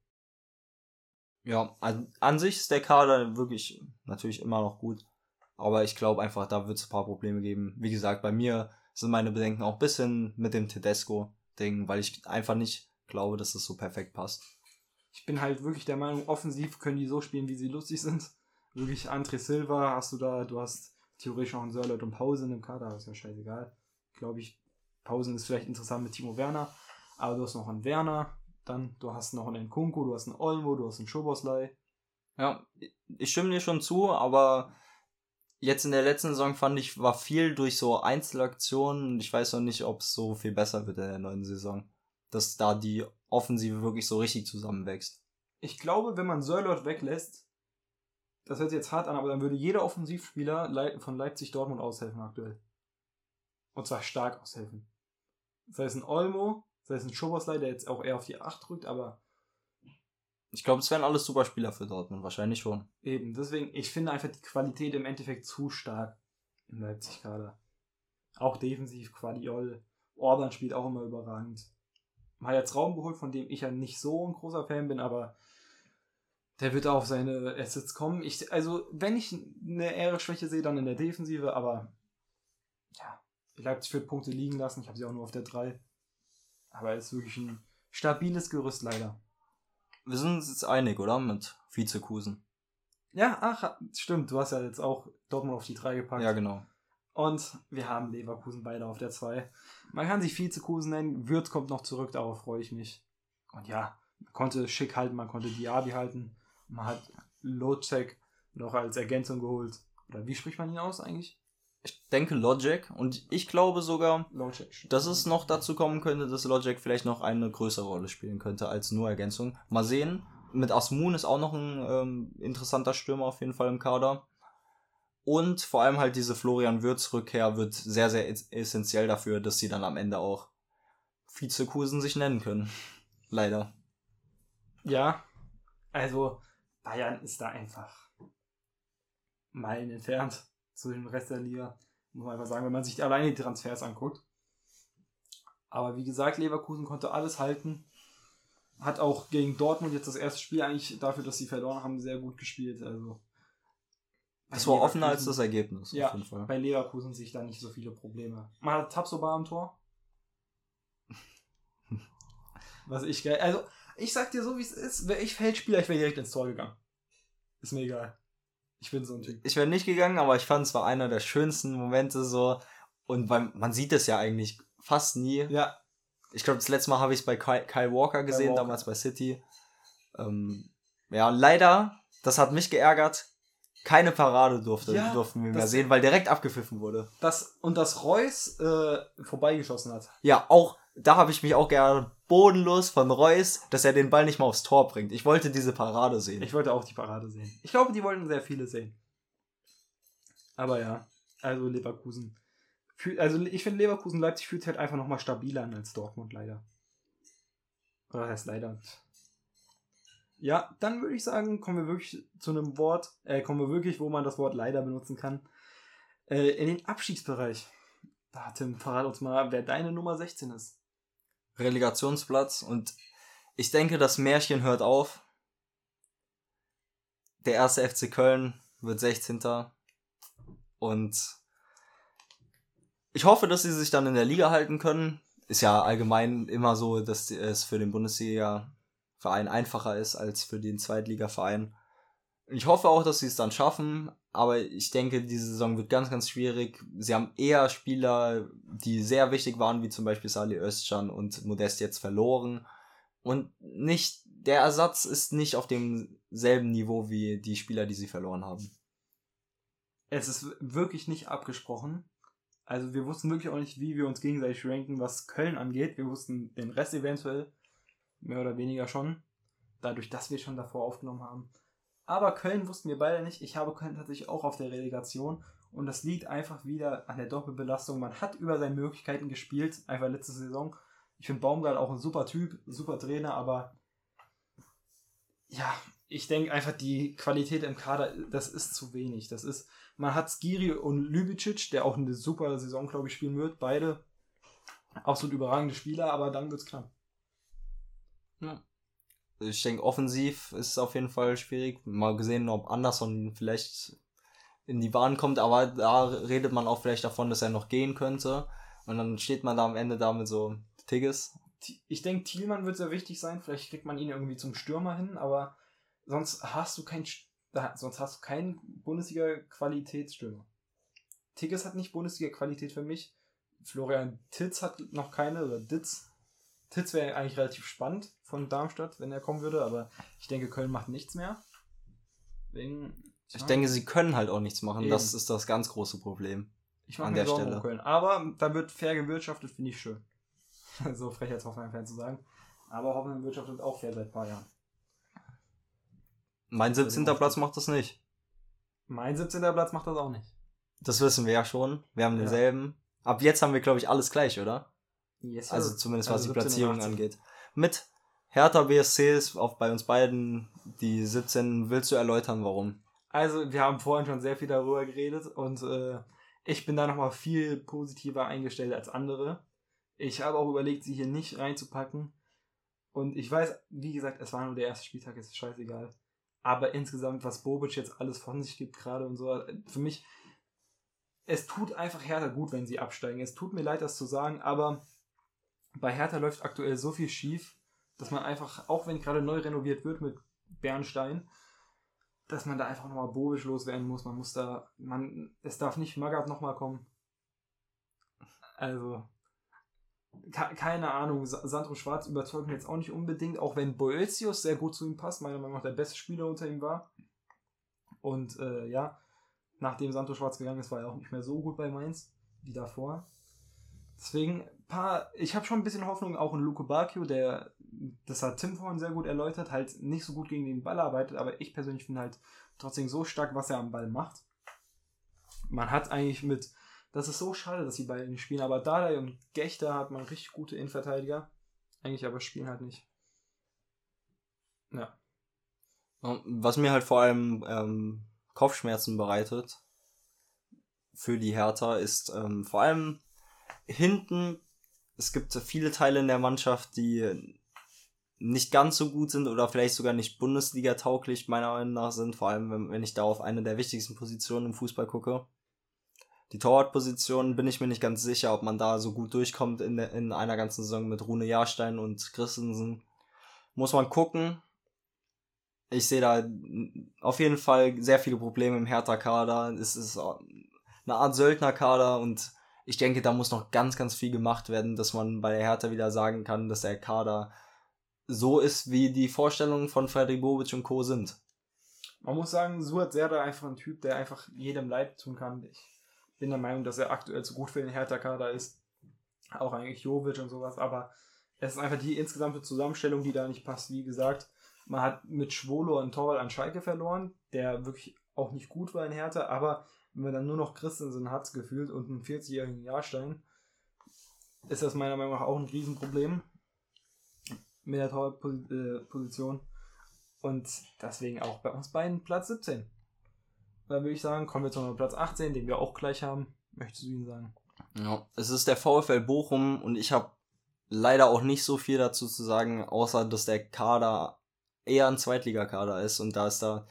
[SPEAKER 3] Ja, an, an sich ist der Kader wirklich natürlich immer noch gut. Aber ich glaube einfach, da wird es ein paar Probleme geben. Wie gesagt, bei mir sind meine Bedenken auch ein bisschen mit dem Tedesco-Ding, weil ich einfach nicht glaube, dass das so perfekt passt.
[SPEAKER 1] Ich bin halt wirklich der Meinung, offensiv können die so spielen, wie sie lustig sind. Wirklich André Silva hast du da, du hast theoretisch noch einen Sörlot und Pausen im Kader, ist ja scheißegal. Glaube ich, Pausen ist vielleicht interessant mit Timo Werner, aber du hast noch einen Werner, dann du hast noch einen Kunku, du hast einen Olmo, du hast einen Schoboslei.
[SPEAKER 3] Ja, ich stimme dir schon zu, aber jetzt in der letzten Saison fand ich, war viel durch so Einzelaktionen und ich weiß noch nicht, ob es so viel besser wird in der neuen Saison. Dass da die Offensive wirklich so richtig zusammenwächst.
[SPEAKER 1] Ich glaube, wenn man Sörlot weglässt, das hört sich jetzt hart an, aber dann würde jeder Offensivspieler von Leipzig Dortmund aushelfen aktuell. Und zwar stark aushelfen. Sei es ein Olmo, sei es ein Schoboslei, der jetzt auch eher auf die 8 rückt, aber
[SPEAKER 3] Ich glaube, es wären alles Superspieler für Dortmund, wahrscheinlich schon.
[SPEAKER 1] Eben, deswegen, ich finde einfach die Qualität im Endeffekt zu stark im Leipzig-Kader. Auch defensiv, Quadiol. Orban spielt auch immer überragend. Man hat jetzt Raum geholt, von dem ich ja nicht so ein großer Fan bin, aber der wird auf seine Assets kommen. Ich, also, wenn ich eine Ehre-Schwäche sehe, dann in der Defensive, aber ja, Leipzig wird Punkte liegen lassen. Ich habe sie auch nur auf der 3. Aber es ist wirklich ein stabiles Gerüst leider.
[SPEAKER 3] Wir sind uns jetzt einig, oder? Mit Vizekusen.
[SPEAKER 1] Ja, ach, stimmt. Du hast ja jetzt auch Dortmund auf die 3 gepackt.
[SPEAKER 3] Ja, genau.
[SPEAKER 1] Und wir haben Leverkusen beide auf der 2. Man kann sich Vizekusen nennen. Würz kommt noch zurück, darauf freue ich mich. Und ja, man konnte Schick halten, man konnte Diaby halten. Man hat Locek noch als Ergänzung geholt. Oder wie spricht man ihn aus eigentlich?
[SPEAKER 3] Ich denke Logic und ich glaube sogar,
[SPEAKER 1] Locek.
[SPEAKER 3] dass es noch dazu kommen könnte, dass Logic vielleicht noch eine größere Rolle spielen könnte als nur Ergänzung. Mal sehen. Mit Asmun ist auch noch ein ähm, interessanter Stürmer auf jeden Fall im Kader. Und vor allem halt diese Florian Würz-Rückkehr wird sehr, sehr es- essentiell dafür, dass sie dann am Ende auch Vizekusen sich nennen können. Leider.
[SPEAKER 1] Ja, also Bayern ist da einfach Meilen entfernt zu dem Rest der Liga. Muss man einfach sagen, wenn man sich alleine die Transfers anguckt. Aber wie gesagt, Leverkusen konnte alles halten. Hat auch gegen Dortmund jetzt das erste Spiel eigentlich dafür, dass sie verloren haben, sehr gut gespielt. Also
[SPEAKER 3] Es war offener als das Ergebnis,
[SPEAKER 1] Ja,
[SPEAKER 3] auf jeden Fall.
[SPEAKER 1] bei Leverkusen sehe ich da nicht so viele Probleme. Man hat Tabsoba am Tor. Was ich geil. Also, ich sag dir so, wie es ist. Wäre ich Feldspieler, ich wäre direkt ins Tor gegangen. Ist mir egal. Ich bin so ein Typ.
[SPEAKER 3] Ich wäre nicht gegangen, aber ich fand es war einer der schönsten Momente so. Und beim, man sieht es ja eigentlich fast nie.
[SPEAKER 1] Ja,
[SPEAKER 3] Ich glaube, das letzte Mal habe ich es bei Kyle, Kyle Walker gesehen,
[SPEAKER 1] Walker.
[SPEAKER 3] damals bei City. Ähm, ja, leider, das hat mich geärgert. Keine Parade durfte,
[SPEAKER 1] Ja,
[SPEAKER 3] durften wir mehr sehen, weil direkt abgepfiffen wurde.
[SPEAKER 1] das, und dass Reus äh, vorbeigeschossen hat.
[SPEAKER 3] Ja, auch, da habe ich mich auch geärgert. Bodenlos von Reus, dass er den Ball nicht mal aufs Tor bringt. Ich wollte diese Parade sehen.
[SPEAKER 1] Ich wollte auch die Parade sehen. Ich glaube, die wollten sehr viele sehen. Aber ja, also Leverkusen. Also ich finde Leverkusen Leipzig fühlt sich halt einfach nochmal stabiler an als Dortmund leider. Oder heißt leider. Ja, dann würde ich sagen, kommen wir wirklich zu einem Wort, äh, kommen wir wirklich, wo man das Wort leider benutzen kann. Äh, in den Abstiegsbereich. Da, Tim, verrat uns mal, wer deine Nummer 16 ist.
[SPEAKER 3] Relegationsplatz und ich denke, das Märchen hört auf. Der erste FC Köln wird 16. Und ich hoffe, dass sie sich dann in der Liga halten können. Ist ja allgemein immer so, dass es für den Bundesliga-Verein einfacher ist als für den Zweitliga-Verein. Ich hoffe auch, dass sie es dann schaffen, aber ich denke, diese Saison wird ganz, ganz schwierig. Sie haben eher Spieler, die sehr wichtig waren, wie zum Beispiel Salih Özcan und Modest jetzt verloren. Und nicht, der Ersatz ist nicht auf demselben Niveau wie die Spieler, die sie verloren haben.
[SPEAKER 1] Es ist wirklich nicht abgesprochen. Also wir wussten wirklich auch nicht, wie wir uns gegenseitig ranken, was Köln angeht. Wir wussten den Rest eventuell mehr oder weniger schon, dadurch, dass wir schon davor aufgenommen haben. Aber Köln wussten wir beide nicht. Ich habe Köln tatsächlich auch auf der Relegation. Und das liegt einfach wieder an der Doppelbelastung. Man hat über seine Möglichkeiten gespielt, einfach letzte Saison. Ich finde Baumgart auch ein super Typ, super Trainer, aber ja, ich denke einfach, die Qualität im Kader, das ist zu wenig. Das ist, man hat Skiri und Lübicic, der auch eine super Saison, glaube ich, spielen wird. Beide absolut überragende Spieler, aber dann wird es knapp.
[SPEAKER 3] Ja. Ich denke, offensiv ist es auf jeden Fall schwierig. Mal gesehen, ob Anderson vielleicht in die Bahn kommt, aber da redet man auch vielleicht davon, dass er noch gehen könnte. Und dann steht man da am Ende da mit so Tigges.
[SPEAKER 1] Ich denke, Thielmann wird sehr wichtig sein. Vielleicht kriegt man ihn irgendwie zum Stürmer hin, aber sonst hast du kein, sonst hast du keinen Bundesliga-Qualitätsstürmer. Tigges hat nicht Bundesliga-Qualität für mich. Florian Titz hat noch keine, oder Ditz. Titz wäre eigentlich relativ spannend von Darmstadt, wenn er kommen würde, aber ich denke, Köln macht nichts mehr. Wegen,
[SPEAKER 3] ich denke, sie können halt auch nichts machen. Eben. Das ist das ganz große Problem.
[SPEAKER 1] Ich mache der Stelle. Um Köln. Aber da wird fair gewirtschaftet, finde ich schön. so frech als Hoffenheim-Fan zu sagen. Aber Hoffenheim wirtschaftet auch fair seit ein paar Jahren.
[SPEAKER 3] Mein 17. Also Platz macht das nicht.
[SPEAKER 1] Mein 17. Platz macht das auch nicht.
[SPEAKER 3] Das wissen wir ja schon. Wir haben denselben. Ja. Ab jetzt haben wir, glaube ich, alles gleich, oder? Yes, also zumindest was also die Platzierung angeht. Mit Hertha BSC ist auch bei uns beiden die 17. Willst du erläutern, warum?
[SPEAKER 1] Also, wir haben vorhin schon sehr viel darüber geredet und äh, ich bin da nochmal viel positiver eingestellt als andere. Ich habe auch überlegt, sie hier nicht reinzupacken. Und ich weiß, wie gesagt, es war nur der erste Spieltag, es ist scheißegal. Aber insgesamt, was Bobic jetzt alles von sich gibt gerade und so, für mich, es tut einfach Hertha gut, wenn sie absteigen. Es tut mir leid, das zu sagen, aber bei Hertha läuft aktuell so viel schief, dass man einfach, auch wenn gerade neu renoviert wird mit Bernstein, dass man da einfach nochmal bobisch loswerden muss. Man muss da, man, es darf nicht Magath nochmal kommen. Also, keine Ahnung, Sandro Schwarz überzeugt mich jetzt auch nicht unbedingt, auch wenn Boetius sehr gut zu ihm passt, meiner Meinung nach der beste Spieler unter ihm war. Und äh, ja, nachdem Sandro Schwarz gegangen ist, war er auch nicht mehr so gut bei Mainz wie davor. Deswegen, paar, ich habe schon ein bisschen Hoffnung auch in Luke Bakio, der, das hat Tim vorhin sehr gut erläutert, halt nicht so gut gegen den Ball arbeitet, aber ich persönlich finde halt trotzdem so stark, was er am Ball macht. Man hat eigentlich mit, das ist so schade, dass die beiden nicht spielen, aber Dada und Gechter hat man richtig gute Innenverteidiger. Eigentlich aber spielen halt nicht. Ja.
[SPEAKER 3] Was mir halt vor allem ähm, Kopfschmerzen bereitet für die Hertha ist ähm, vor allem hinten, es gibt viele Teile in der Mannschaft, die nicht ganz so gut sind oder vielleicht sogar nicht Bundesliga-tauglich meiner Meinung nach sind, vor allem wenn, wenn ich da auf eine der wichtigsten Positionen im Fußball gucke. Die Torwartposition bin ich mir nicht ganz sicher, ob man da so gut durchkommt in, der, in einer ganzen Saison mit Rune Jahrstein und Christensen. Muss man gucken. Ich sehe da auf jeden Fall sehr viele Probleme im Hertha-Kader. Es ist eine Art Söldner-Kader und ich denke, da muss noch ganz, ganz viel gemacht werden, dass man bei der Hertha wieder sagen kann, dass der Kader so ist, wie die Vorstellungen von Fredrik Bobic und Co. sind.
[SPEAKER 1] Man muss sagen, Suat Serdar einfach ein Typ, der einfach jedem leid tun kann. Ich bin der Meinung, dass er aktuell zu gut für den Hertha-Kader ist. Auch eigentlich Jovic und sowas, aber es ist einfach die insgesamte Zusammenstellung, die da nicht passt. Wie gesagt, man hat mit Schwolo einen Torwart an Schalke verloren, der wirklich auch nicht gut war in Hertha, aber wenn man dann nur noch Christensen hat, gefühlt, und einen 40-jährigen Jahrstein, ist das meiner Meinung nach auch ein Riesenproblem mit der Torposition. Und deswegen auch bei uns beiden Platz 17. Dann würde ich sagen, kommen wir zu Platz 18, den wir auch gleich haben. Möchtest du ihn sagen?
[SPEAKER 3] Ja, es ist der VfL Bochum und ich habe leider auch nicht so viel dazu zu sagen, außer dass der Kader eher ein Zweitligakader ist und da ist da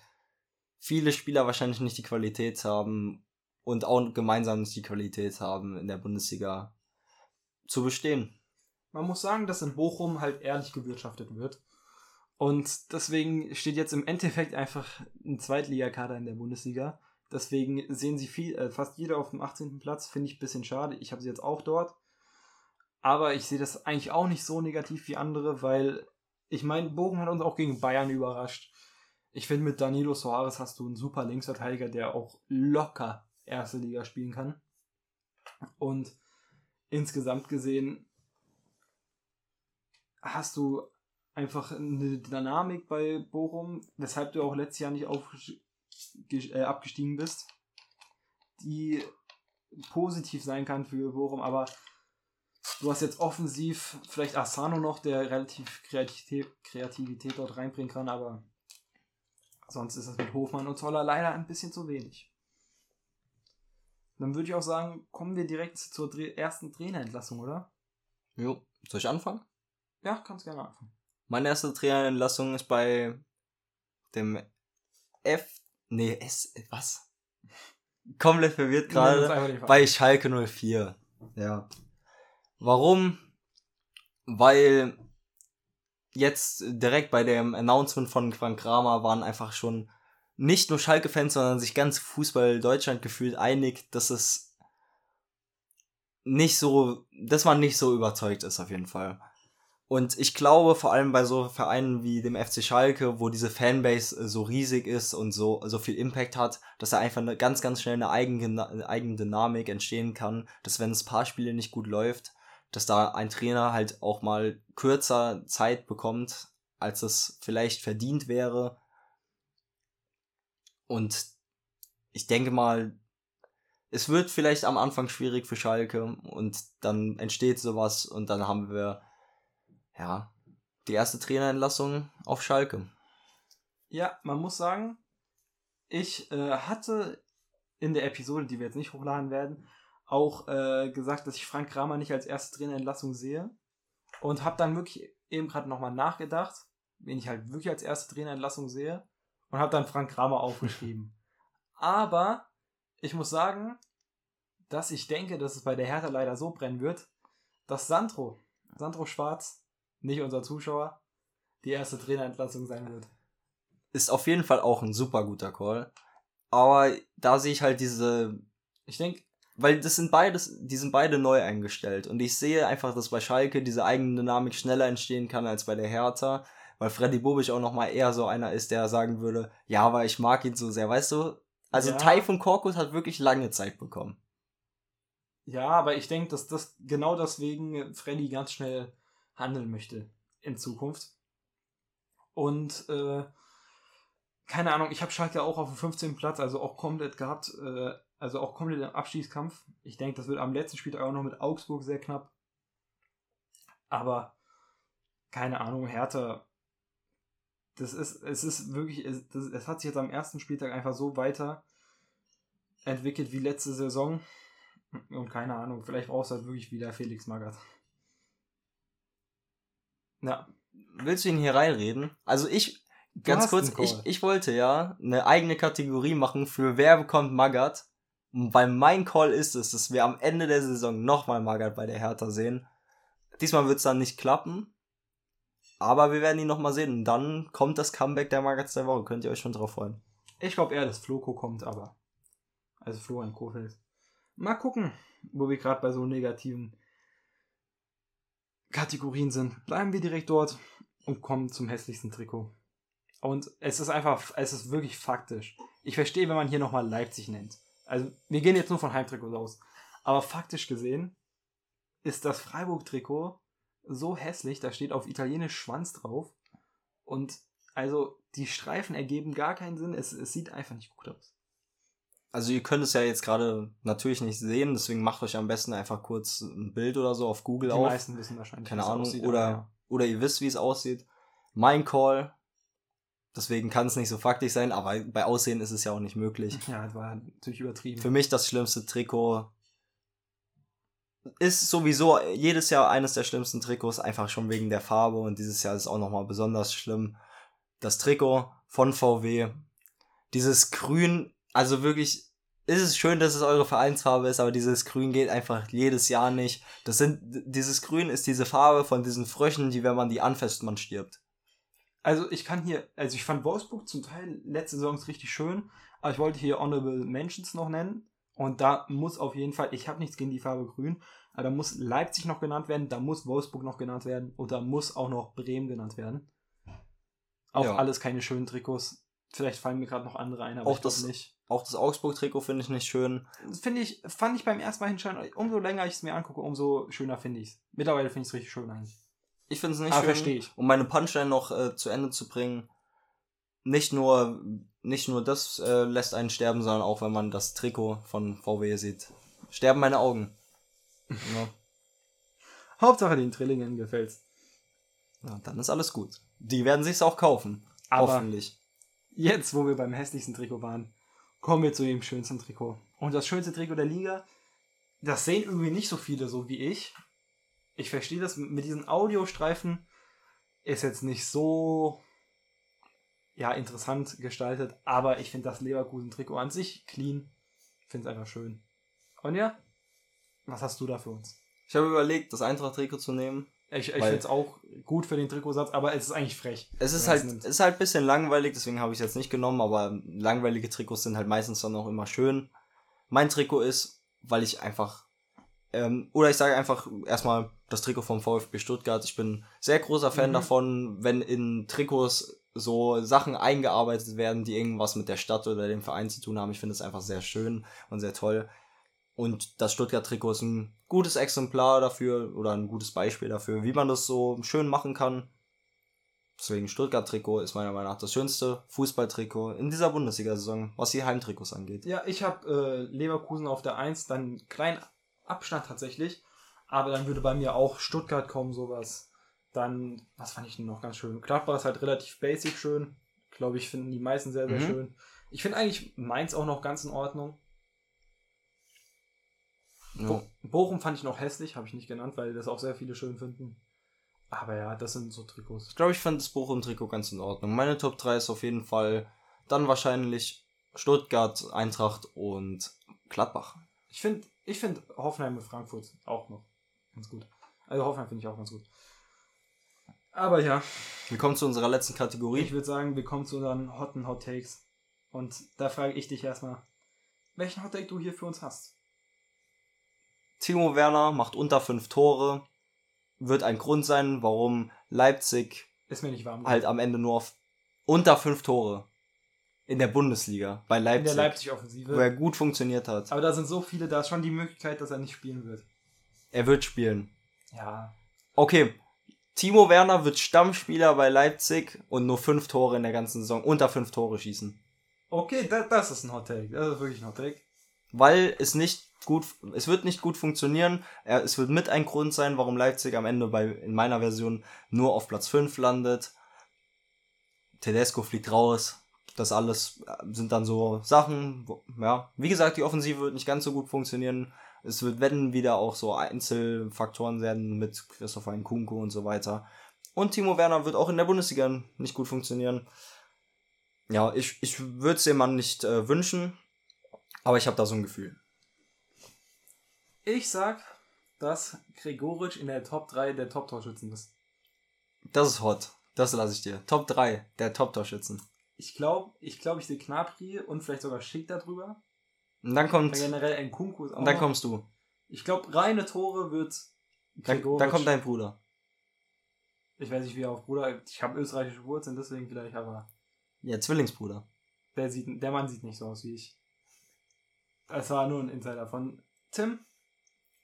[SPEAKER 3] viele Spieler wahrscheinlich nicht die Qualität haben und auch gemeinsam nicht die Qualität haben, in der Bundesliga zu bestehen.
[SPEAKER 1] Man muss sagen, dass in Bochum halt ehrlich gewirtschaftet wird. Und deswegen steht jetzt im Endeffekt einfach ein Zweitligakader in der Bundesliga. Deswegen sehen sie viel, äh, fast jeder auf dem 18. Platz. Finde ich ein bisschen schade. Ich habe sie jetzt auch dort. Aber ich sehe das eigentlich auch nicht so negativ wie andere, weil ich meine, Bochum hat uns auch gegen Bayern überrascht. Ich finde, mit Danilo Soares hast du einen super Linksverteidiger, der auch locker erste Liga spielen kann. Und insgesamt gesehen hast du einfach eine Dynamik bei Bochum, weshalb du auch letztes Jahr nicht äh, abgestiegen bist, die positiv sein kann für Bochum, aber du hast jetzt offensiv vielleicht Asano noch, der relativ Kreativität dort reinbringen kann, aber sonst ist das mit Hofmann und Zoller leider ein bisschen zu wenig. Dann würde ich auch sagen, kommen wir direkt zur ersten Trainerentlassung, oder?
[SPEAKER 3] Jo, soll ich anfangen?
[SPEAKER 1] Ja, kannst gerne anfangen.
[SPEAKER 3] Meine erste Trainerentlassung ist bei dem F. Nee, S. Was? Komplett verwirrt gerade. Bei Schalke 04. Ja. Warum? Weil jetzt direkt bei dem Announcement von Frank Kramer waren einfach schon nicht nur Schalke-Fans, sondern sich ganz Fußball Deutschland gefühlt einig, dass es nicht so, dass man nicht so überzeugt ist auf jeden Fall. Und ich glaube, vor allem bei so Vereinen wie dem FC Schalke, wo diese Fanbase so riesig ist und so, so viel Impact hat, dass da einfach eine, ganz, ganz schnell eine eigene, Dynamik entstehen kann, dass wenn es paar Spiele nicht gut läuft, dass da ein Trainer halt auch mal kürzer Zeit bekommt, als es vielleicht verdient wäre. Und ich denke mal, es wird vielleicht am Anfang schwierig für Schalke und dann entsteht sowas und dann haben wir ja, die erste Trainerentlassung auf Schalke.
[SPEAKER 1] Ja, man muss sagen, ich äh, hatte in der Episode, die wir jetzt nicht hochladen werden, auch äh, gesagt, dass ich Frank Kramer nicht als erste Trainerentlassung sehe. Und habe dann wirklich eben gerade nochmal nachgedacht, wen ich halt wirklich als erste Trainerentlassung sehe. Und habe dann Frank Kramer aufgeschrieben. Aber ich muss sagen, dass ich denke, dass es bei der Hertha leider so brennen wird, dass Sandro, Sandro Schwarz, nicht unser Zuschauer, die erste Trainerentlassung sein wird.
[SPEAKER 3] Ist auf jeden Fall auch ein super guter Call. Aber da sehe ich halt diese.
[SPEAKER 1] Ich denke.
[SPEAKER 3] Weil das sind beides, die sind beide neu eingestellt. Und ich sehe einfach, dass bei Schalke diese eigene Dynamik schneller entstehen kann als bei der Hertha. Weil Freddy Bobic auch nochmal eher so einer ist, der sagen würde, ja, aber ich mag ihn so sehr, weißt du? Also ja. Taifun Korkus hat wirklich lange Zeit bekommen.
[SPEAKER 1] Ja, aber ich denke, dass das genau deswegen Freddy ganz schnell handeln möchte in Zukunft. Und äh, keine Ahnung, ich habe Schalke auch auf dem 15. Platz, also auch komplett gehabt, äh, also auch komplett im Abschießkampf. Ich denke, das wird am letzten Spieltag auch noch mit Augsburg sehr knapp. Aber keine Ahnung, Hertha, das ist, es ist wirklich, es, das, es hat sich jetzt am ersten Spieltag einfach so weiter entwickelt wie letzte Saison. Und keine Ahnung, vielleicht brauchst du halt wirklich wieder Felix Magath.
[SPEAKER 3] Ja. Willst du ihn hier reinreden? Also ich, du ganz kurz, ich, ich wollte ja eine eigene Kategorie machen für wer bekommt Magath. Weil mein Call ist es, dass wir am Ende der Saison nochmal Magath bei der Hertha sehen. Diesmal wird es dann nicht klappen. Aber wir werden ihn nochmal sehen. Und dann kommt das Comeback der Magaths der Woche. Könnt ihr euch schon drauf freuen.
[SPEAKER 1] Ich glaube eher, dass Floco kommt, aber. Also Florian Kofeld. Mal gucken, wo wir gerade bei so negativen Kategorien sind, bleiben wir direkt dort und kommen zum hässlichsten Trikot. Und es ist einfach, es ist wirklich faktisch. Ich verstehe, wenn man hier nochmal Leipzig nennt. Also, wir gehen jetzt nur von Heimtrikots aus. Aber faktisch gesehen ist das Freiburg-Trikot so hässlich, da steht auf Italienisch Schwanz drauf. Und also, die Streifen ergeben gar keinen Sinn. Es, es sieht einfach nicht gut aus
[SPEAKER 3] also ihr könnt es ja jetzt gerade natürlich nicht sehen, deswegen macht euch am besten einfach kurz ein Bild oder so auf Google Die auf. Die meisten wissen wahrscheinlich, Keine Ahnung, aussieht, oder, ja. oder ihr wisst, wie es aussieht. Mein Call, deswegen kann es nicht so faktisch sein, aber bei Aussehen ist es ja auch nicht möglich.
[SPEAKER 1] Ja, das war natürlich übertrieben.
[SPEAKER 3] Für mich das schlimmste Trikot ist sowieso jedes Jahr eines der schlimmsten Trikots, einfach schon wegen der Farbe und dieses Jahr ist auch nochmal besonders schlimm. Das Trikot von VW, dieses Grün also wirklich, ist es schön, dass es eure Vereinsfarbe ist, aber dieses Grün geht einfach jedes Jahr nicht. Das sind, dieses Grün ist diese Farbe von diesen Fröschen, die, wenn man die anfasst, man stirbt.
[SPEAKER 1] Also ich kann hier, also ich fand Wolfsburg zum Teil letzte Saison richtig schön, aber ich wollte hier Honorable Mentions noch nennen. Und da muss auf jeden Fall, ich habe nichts gegen die Farbe grün, aber da muss Leipzig noch genannt werden, da muss Wolfsburg noch genannt werden und da muss auch noch Bremen genannt werden. Auch
[SPEAKER 3] Ja.
[SPEAKER 1] alles keine schönen Trikots. Vielleicht fallen mir gerade noch andere ein, aber
[SPEAKER 3] Auch das-
[SPEAKER 1] nicht.
[SPEAKER 3] Auch das Augsburg-Trikot finde ich nicht schön.
[SPEAKER 1] Das finde ich, fand ich beim ersten Mal hinschauen, umso länger ich es mir angucke, umso schöner finde ich es. Mittlerweile finde ich es richtig schön eigentlich.
[SPEAKER 3] Ich finde es nicht
[SPEAKER 1] Aber
[SPEAKER 3] schön.
[SPEAKER 1] verstehe ich.
[SPEAKER 3] Um meine Punchline noch äh, zu Ende zu bringen, nicht nur, nicht nur das äh, lässt einen sterben, sondern auch wenn man das Trikot von VW sieht. Sterben meine Augen. Ja,
[SPEAKER 1] Hauptsache den Trillingen gefällt's.
[SPEAKER 3] ja, dann ist alles gut. Die werden sich's auch kaufen.
[SPEAKER 1] Aber-
[SPEAKER 3] Hoffentlich.
[SPEAKER 1] Jetzt, wo wir beim hässlichsten Trikot waren, kommen wir zu dem schönsten Trikot. Und das schönste Trikot der Liga, das sehen irgendwie nicht so viele so wie ich. Ich verstehe das mit diesen Audiostreifen ist jetzt nicht so ja interessant gestaltet, aber ich finde das Leverkusen Trikot an sich clean. Ich finde es einfach schön. Und ja, was hast du da für uns?
[SPEAKER 3] Ich habe überlegt, das Eintracht-Trikot zu nehmen.
[SPEAKER 1] Ich, ich finde es auch gut für den Trikotsatz, aber es ist eigentlich frech.
[SPEAKER 3] Es ist halt,
[SPEAKER 1] nimmt.
[SPEAKER 3] ist halt ein bisschen langweilig, deswegen habe ich es jetzt nicht genommen, aber langweilige Trikots sind halt meistens dann auch immer schön. Mein Trikot ist, weil ich einfach, ähm, oder ich sage einfach erstmal das Trikot vom VfB Stuttgart. Ich bin sehr großer Fan
[SPEAKER 1] Mhm.
[SPEAKER 3] davon, wenn in Trikots so Sachen eingearbeitet werden, die irgendwas mit der Stadt oder dem Verein zu tun haben. Ich finde es einfach sehr schön und sehr toll. Und das Stuttgart-Trikot ist ein gutes Exemplar dafür oder ein gutes Beispiel dafür, wie man das so schön machen kann. Deswegen Stuttgart-Trikot ist meiner Meinung nach das schönste Fußballtrikot in dieser Bundesliga-Saison, was die Heimtrikots angeht.
[SPEAKER 1] Ja, ich habe äh, Leverkusen auf der 1, dann einen kleinen Abstand tatsächlich. Aber dann würde bei mir auch Stuttgart kommen, sowas. Dann, was fand ich denn noch ganz schön? Gladbach ist halt relativ basic schön. Glaube ich, finden die meisten sehr, sehr
[SPEAKER 3] Mhm.
[SPEAKER 1] schön. Ich finde eigentlich Mainz auch noch ganz in Ordnung.
[SPEAKER 3] Ja.
[SPEAKER 1] Bo Bochum fand ich noch hässlich, habe ich nicht genannt, weil das auch sehr viele schön finden. Aber ja, das sind so Trikots.
[SPEAKER 3] Ich glaube, ich fand das Bochum-Trikot ganz in Ordnung. Meine Top 3 ist auf jeden Fall dann wahrscheinlich Stuttgart, Eintracht und Gladbach.
[SPEAKER 1] Ich finde ich find Hoffenheim mit Frankfurt auch noch ganz gut. Also Hoffenheim finde ich auch ganz gut. Aber ja,
[SPEAKER 3] Wir kommen zu unserer letzten Kategorie.
[SPEAKER 1] ich würde sagen, wir kommen zu unseren hotten Hot Takes. Und da frage ich dich erstmal, welchen Hot Take du hier für uns hast.
[SPEAKER 3] Timo Werner macht unter 5 Tore. Wird ein Grund sein, warum Leipzig
[SPEAKER 1] Ist mir nicht warm.
[SPEAKER 3] halt am Ende nur auf unter 5 Tore in der Bundesliga bei
[SPEAKER 1] in
[SPEAKER 3] Leipzig,
[SPEAKER 1] der Leipzig-Offensive.
[SPEAKER 3] wo er gut funktioniert hat.
[SPEAKER 1] Aber da sind so viele, da ist schon die Möglichkeit, dass er nicht spielen wird.
[SPEAKER 3] Er wird spielen.
[SPEAKER 1] Ja.
[SPEAKER 3] Okay, Timo Werner wird Stammspieler bei Leipzig und nur 5 Tore in der ganzen Saison, unter 5 Tore schießen.
[SPEAKER 1] Okay, da, das ist ein Hot Take. Das ist wirklich ein Hot Take.
[SPEAKER 3] Weil es nicht gut, es wird nicht gut funktionieren. Er, es wird mit ein Grund sein, warum Leipzig am Ende bei, in meiner Version nur auf Platz 5 landet. Tedesco fliegt raus. Das alles äh, sind dann so Sachen, wo, ja. Wie gesagt, die Offensive wird nicht ganz so gut funktionieren. Es wird, wenn wieder auch so Einzelfaktoren werden mit Christopher Nkunku und so weiter. Und Timo Werner wird auch in der Bundesliga nicht gut funktionieren. Ja, ich, ich würde es dem Mann nicht äh, wünschen, aber ich habe da so ein Gefühl.
[SPEAKER 1] Ich sag, dass Gregoritsch in der Top 3 der Top-Torschützen ist.
[SPEAKER 3] Das ist hot. Das lasse ich dir. Top 3 der Top-Torschützen.
[SPEAKER 1] Ich glaube, ich, glaub, ich sehe Knapri und vielleicht sogar Schick da drüber.
[SPEAKER 3] Und dann kommt,
[SPEAKER 1] generell Nkunku ist auch
[SPEAKER 3] und dann
[SPEAKER 1] noch-
[SPEAKER 3] kommst du.
[SPEAKER 1] Ich glaube, reine Tore wird
[SPEAKER 3] Dann, dann kommt dein Bruder.
[SPEAKER 1] Ich weiß nicht, wie er auf Bruder... Ich habe österreichische Wurzeln, deswegen vielleicht, aber...
[SPEAKER 3] Ja, Zwillingsbruder.
[SPEAKER 1] Der, sieht, der Mann sieht nicht so aus wie ich. Das war nur ein Insider von Tim.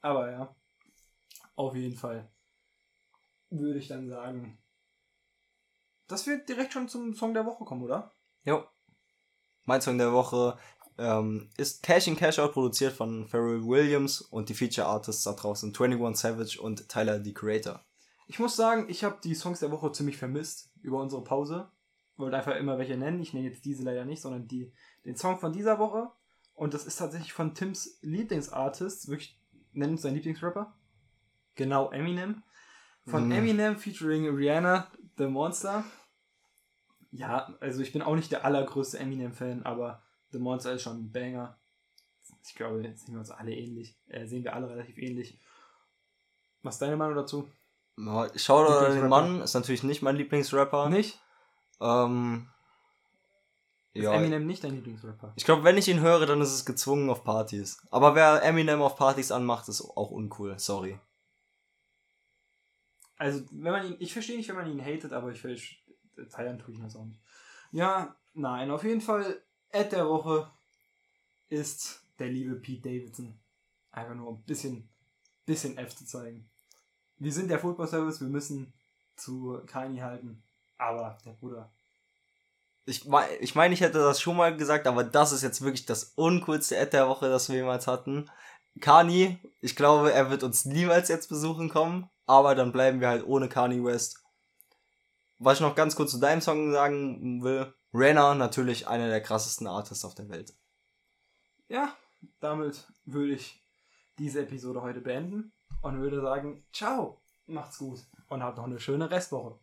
[SPEAKER 1] Aber ja, auf jeden Fall würde ich dann sagen, dass wir direkt schon zum Song der Woche kommen, oder?
[SPEAKER 3] Jo. Mein Song der Woche ähm, ist Cash in Cash Out, produziert von Pharrell Williams und die Feature Artists da draußen 21 Savage und Tyler the Creator.
[SPEAKER 1] Ich muss sagen, ich habe die Songs der Woche ziemlich vermisst über unsere Pause. Wollte einfach immer welche nennen. Ich nenne jetzt diese leider nicht, sondern die, den Song von dieser Woche. Und das ist tatsächlich von Tims Lieblingsartist. Wirklich, nennt uns sein Lieblingsrapper. Genau, Eminem. Von
[SPEAKER 3] Mhm.
[SPEAKER 1] Eminem featuring Rihanna, The Monster. Ja, also ich bin auch nicht der allergrößte Eminem-Fan, aber The Monster ist schon ein Banger. Ich glaube, jetzt sehen wir uns alle ähnlich. Äh, sehen wir alle relativ ähnlich. Was ist deine Meinung dazu?
[SPEAKER 3] Ja, Shoutout an den
[SPEAKER 1] Lieblingsrapper.
[SPEAKER 3] Mann, ist natürlich nicht mein Lieblingsrapper.
[SPEAKER 1] Nicht?
[SPEAKER 3] Ähm,
[SPEAKER 1] Ist
[SPEAKER 3] ja,
[SPEAKER 1] Eminem nicht dein Lieblingsrapper?
[SPEAKER 3] ich glaube, wenn ich ihn höre, dann ist es gezwungen auf Partys. Aber wer Eminem auf Partys anmacht, ist auch uncool. Sorry.
[SPEAKER 1] Also, wenn man ihn, ich verstehe nicht, wenn man ihn hatet, aber ich verstehe, feiern tue ich das auch nicht. Ja, nein, auf jeden Fall, Ad der Woche ist der liebe Pete Davidson. Einfach nur ein bisschen, bisschen F zu zeigen. Wir sind der Football Service, wir müssen zu Kanye halten, aber der Bruder.
[SPEAKER 3] Ich meine, ich, mein, ich hätte das schon mal gesagt, aber das ist jetzt wirklich das uncoolste Ad der Woche, das wir jemals hatten. Kani, ich glaube, er wird uns niemals jetzt besuchen kommen, aber dann bleiben wir halt ohne Kanye West. Was ich noch ganz kurz zu deinem Song sagen will, Renner natürlich einer der krassesten Artists auf der Welt.
[SPEAKER 1] Ja, damit würde ich diese Episode heute beenden und würde sagen, ciao, macht's gut und habt noch eine schöne Restwoche.